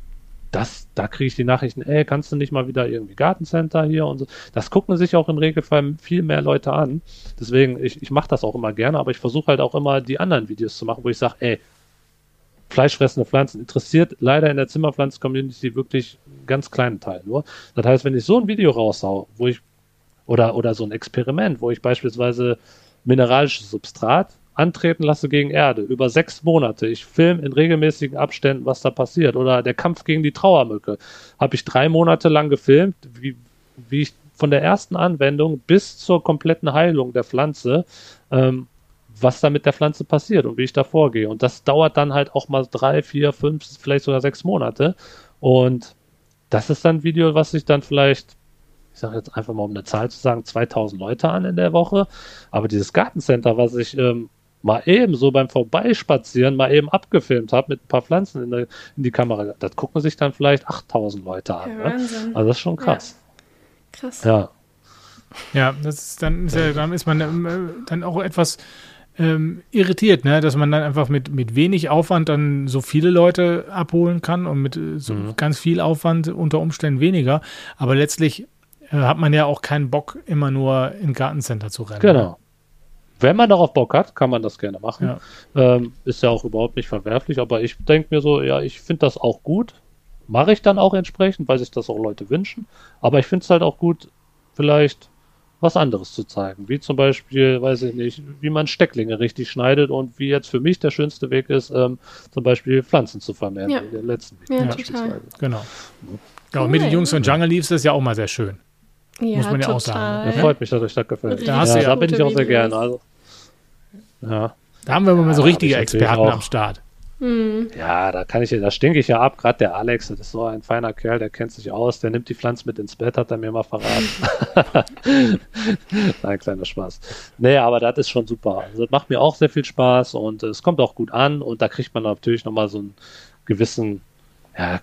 das, da kriege ich die Nachrichten, ey, kannst du nicht mal wieder irgendwie Gartencenter hier und so. Das gucken sich auch im Regelfall viel mehr Leute an. Deswegen, ich, ich mache das auch immer gerne, aber ich versuche halt auch immer die anderen Videos zu machen, wo ich sage, ey, fleischfressende Pflanzen interessiert leider in der Zimmerpflanzen-Community wirklich einen ganz kleinen Teil nur. Das heißt, wenn ich so ein Video raushau, wo ich, oder, oder so ein Experiment, wo ich beispielsweise mineralisches Substrat antreten lasse gegen Erde über sechs Monate. Ich filme in regelmäßigen Abständen, was da passiert. Oder der Kampf gegen die Trauermücke. Habe ich drei Monate lang gefilmt, wie, wie ich von der ersten Anwendung bis zur kompletten Heilung der Pflanze ähm, was da mit der Pflanze passiert und wie ich da vorgehe. Und das dauert dann halt auch mal drei, vier, fünf, vielleicht sogar sechs Monate. Und das ist dann ein Video, was sich dann vielleicht, ich sage jetzt einfach mal um eine Zahl zu sagen, 2000 Leute an in der Woche. Aber dieses Gartencenter, was ich ähm, mal eben so beim Vorbeispazieren mal eben abgefilmt habe mit ein paar Pflanzen in, der, in, die Kamera, das gucken sich dann vielleicht 8000 Leute an. Ja, ne? Also das ist schon krass. Ja. Krass. Ja. Ja, das ist dann, ist ja, dann ist man äh, dann auch etwas ähm, irritiert, ne? dass man dann einfach mit, mit wenig Aufwand dann so viele Leute abholen kann und mit äh, so mhm. ganz viel Aufwand unter Umständen weniger. Aber letztlich äh, hat man ja auch keinen Bock, immer nur im Gartencenter zu rennen. Genau. Wenn man darauf Bock hat, kann man das gerne machen. Ja. Ähm, ist ja auch überhaupt nicht verwerflich, aber ich denke mir so, ja, ich finde das auch gut. Mache ich dann auch entsprechend, weil sich das auch Leute wünschen. Aber ich finde es halt auch gut, vielleicht was anderes zu zeigen. Wie zum Beispiel, weiß ich nicht, wie man Stecklinge richtig schneidet und wie jetzt für mich der schönste Weg ist, ähm, zum Beispiel Pflanzen zu vermehren. Ja. In den letzten ja, total. Genau. Ja, und mit den Jungs von Jungle Leaves ist ja auch mal sehr schön. Ja, Muss man ja total. auch sagen. Ja, freut mich, dass euch das gefällt. Da hast du ja, da bin ich auch sehr gerne. Also, ja. Da haben wir mal so richtige Experten am Start. Hm. Ja, da kann ich, da stinke ich ja ab. Gerade der Alex, das ist so ein feiner Kerl, der kennt sich aus, der nimmt die Pflanze mit ins Bett, hat er mir mal verraten. <laughs> Nein, kleiner Spaß. Nee, aber das ist schon super. Also, das macht mir auch sehr viel Spaß und es kommt auch gut an und da kriegt man natürlich nochmal so einen gewissen, ja,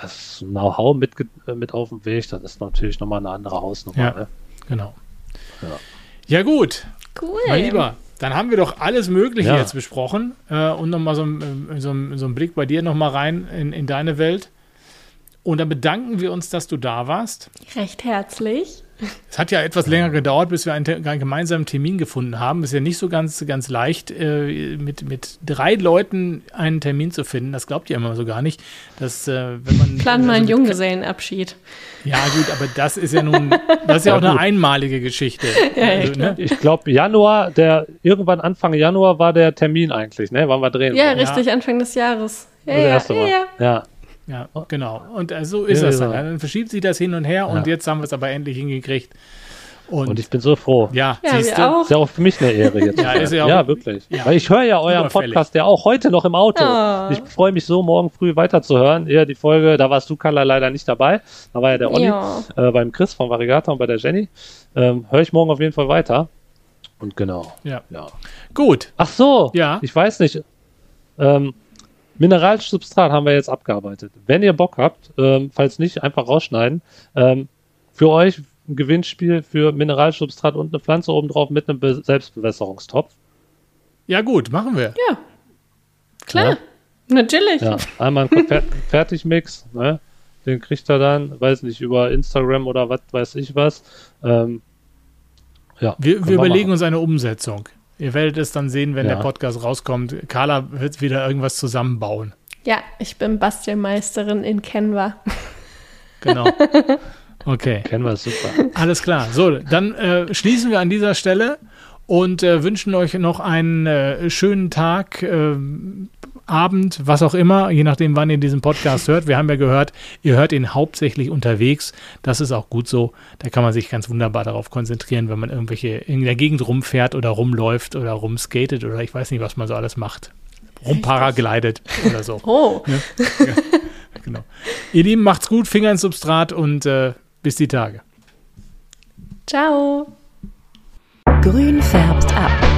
das Know-how mit, mit auf dem Weg. Das ist natürlich nochmal eine andere Hausnummer. Ja. Ne? Genau. Ja. Ja, gut, Cool. mein Lieber. Dann haben wir doch alles Mögliche Ja. jetzt besprochen äh, und nochmal so, äh, so, ein- so einen Blick bei dir nochmal rein in, in deine Welt. Und dann bedanken wir uns, dass du da warst. Recht herzlich. Es hat ja etwas länger gedauert, bis wir einen, einen gemeinsamen Termin gefunden haben. Ist ja nicht so ganz, ganz leicht, äh, mit, mit drei Leuten einen Termin zu finden. Das glaubt ihr immer so gar nicht. Dass, äh, wenn man, Plan mal also einen mit- Junggesellenabschied. Ja, gut, aber das ist ja nun, das ist ja, Ja, auch eine gut. einmalige Geschichte. Ja, ja, also, ne? Ich glaube, Januar, der irgendwann Anfang Januar war der Termin eigentlich, ne? Wann wir drehen. Ja, richtig, Anfang des Jahres. Ja, ja, erste ja, Mal. Ja. Ja, genau. Und äh, so ist Ja, das ja. dann. Dann verschiebt sich das hin und her und Ja. jetzt haben wir es aber endlich hingekriegt. Und, Und ich bin so froh. ja, Ja, siehst du. auch. Ist ja auch für mich eine Ehre jetzt. Ja, ist ja auch- ja wirklich. ja. Weil ich höre ja euren Überfällig. Podcast ja auch heute noch im Auto. Oh. Ich freue mich so, morgen früh weiterzuhören. Ja, die Folge, da warst du, Carla, leider nicht dabei. Da war ja der Olli Ja. äh, beim Chris von Varigata und bei der Jenny. Ähm, höre ich morgen auf jeden Fall weiter. Und genau. Ja. Ja. Gut. Ach so. Ja. Ich weiß nicht. Ähm, mineralisches Substrat haben wir jetzt abgearbeitet. Wenn ihr Bock habt, ähm, falls nicht, einfach rausschneiden. Ähm, für euch ein Gewinnspiel für mineralisches Substrat und eine Pflanze obendrauf mit einem Be Selbstbewässerungstopf. Ja, gut, machen wir. Ja. Klar. Ja. Natürlich. Ja, einmal ein Fer <laughs> Fertigmix, ne? Den kriegt er dann, weiß nicht, über Instagram oder was weiß ich was. Ähm, ja, Wir, wir überlegen machen. uns eine Umsetzung. Ihr werdet es dann sehen, wenn Ja. der Podcast rauskommt. Carla wird wieder irgendwas zusammenbauen. Ja, ich bin Bastelmeisterin in Canva. Genau. <laughs> Okay. Wir es super. Alles klar. So, dann äh, schließen wir an dieser Stelle und äh, wünschen euch noch einen äh, schönen Tag, äh, Abend, was auch immer, je nachdem, wann ihr diesen Podcast hört. Wir haben ja gehört, ihr hört ihn hauptsächlich unterwegs. Das ist auch gut so. Da kann man sich ganz wunderbar darauf konzentrieren, wenn man irgendwelche in der Gegend rumfährt oder rumläuft oder rumskatet oder ich weiß nicht, was man so alles macht. Rumparaglidet oder so. <laughs> Oh, Genau. Ihr Lieben, macht's gut, Finger ins Substrat und äh, bis die Tage. ciao. Grünfärber.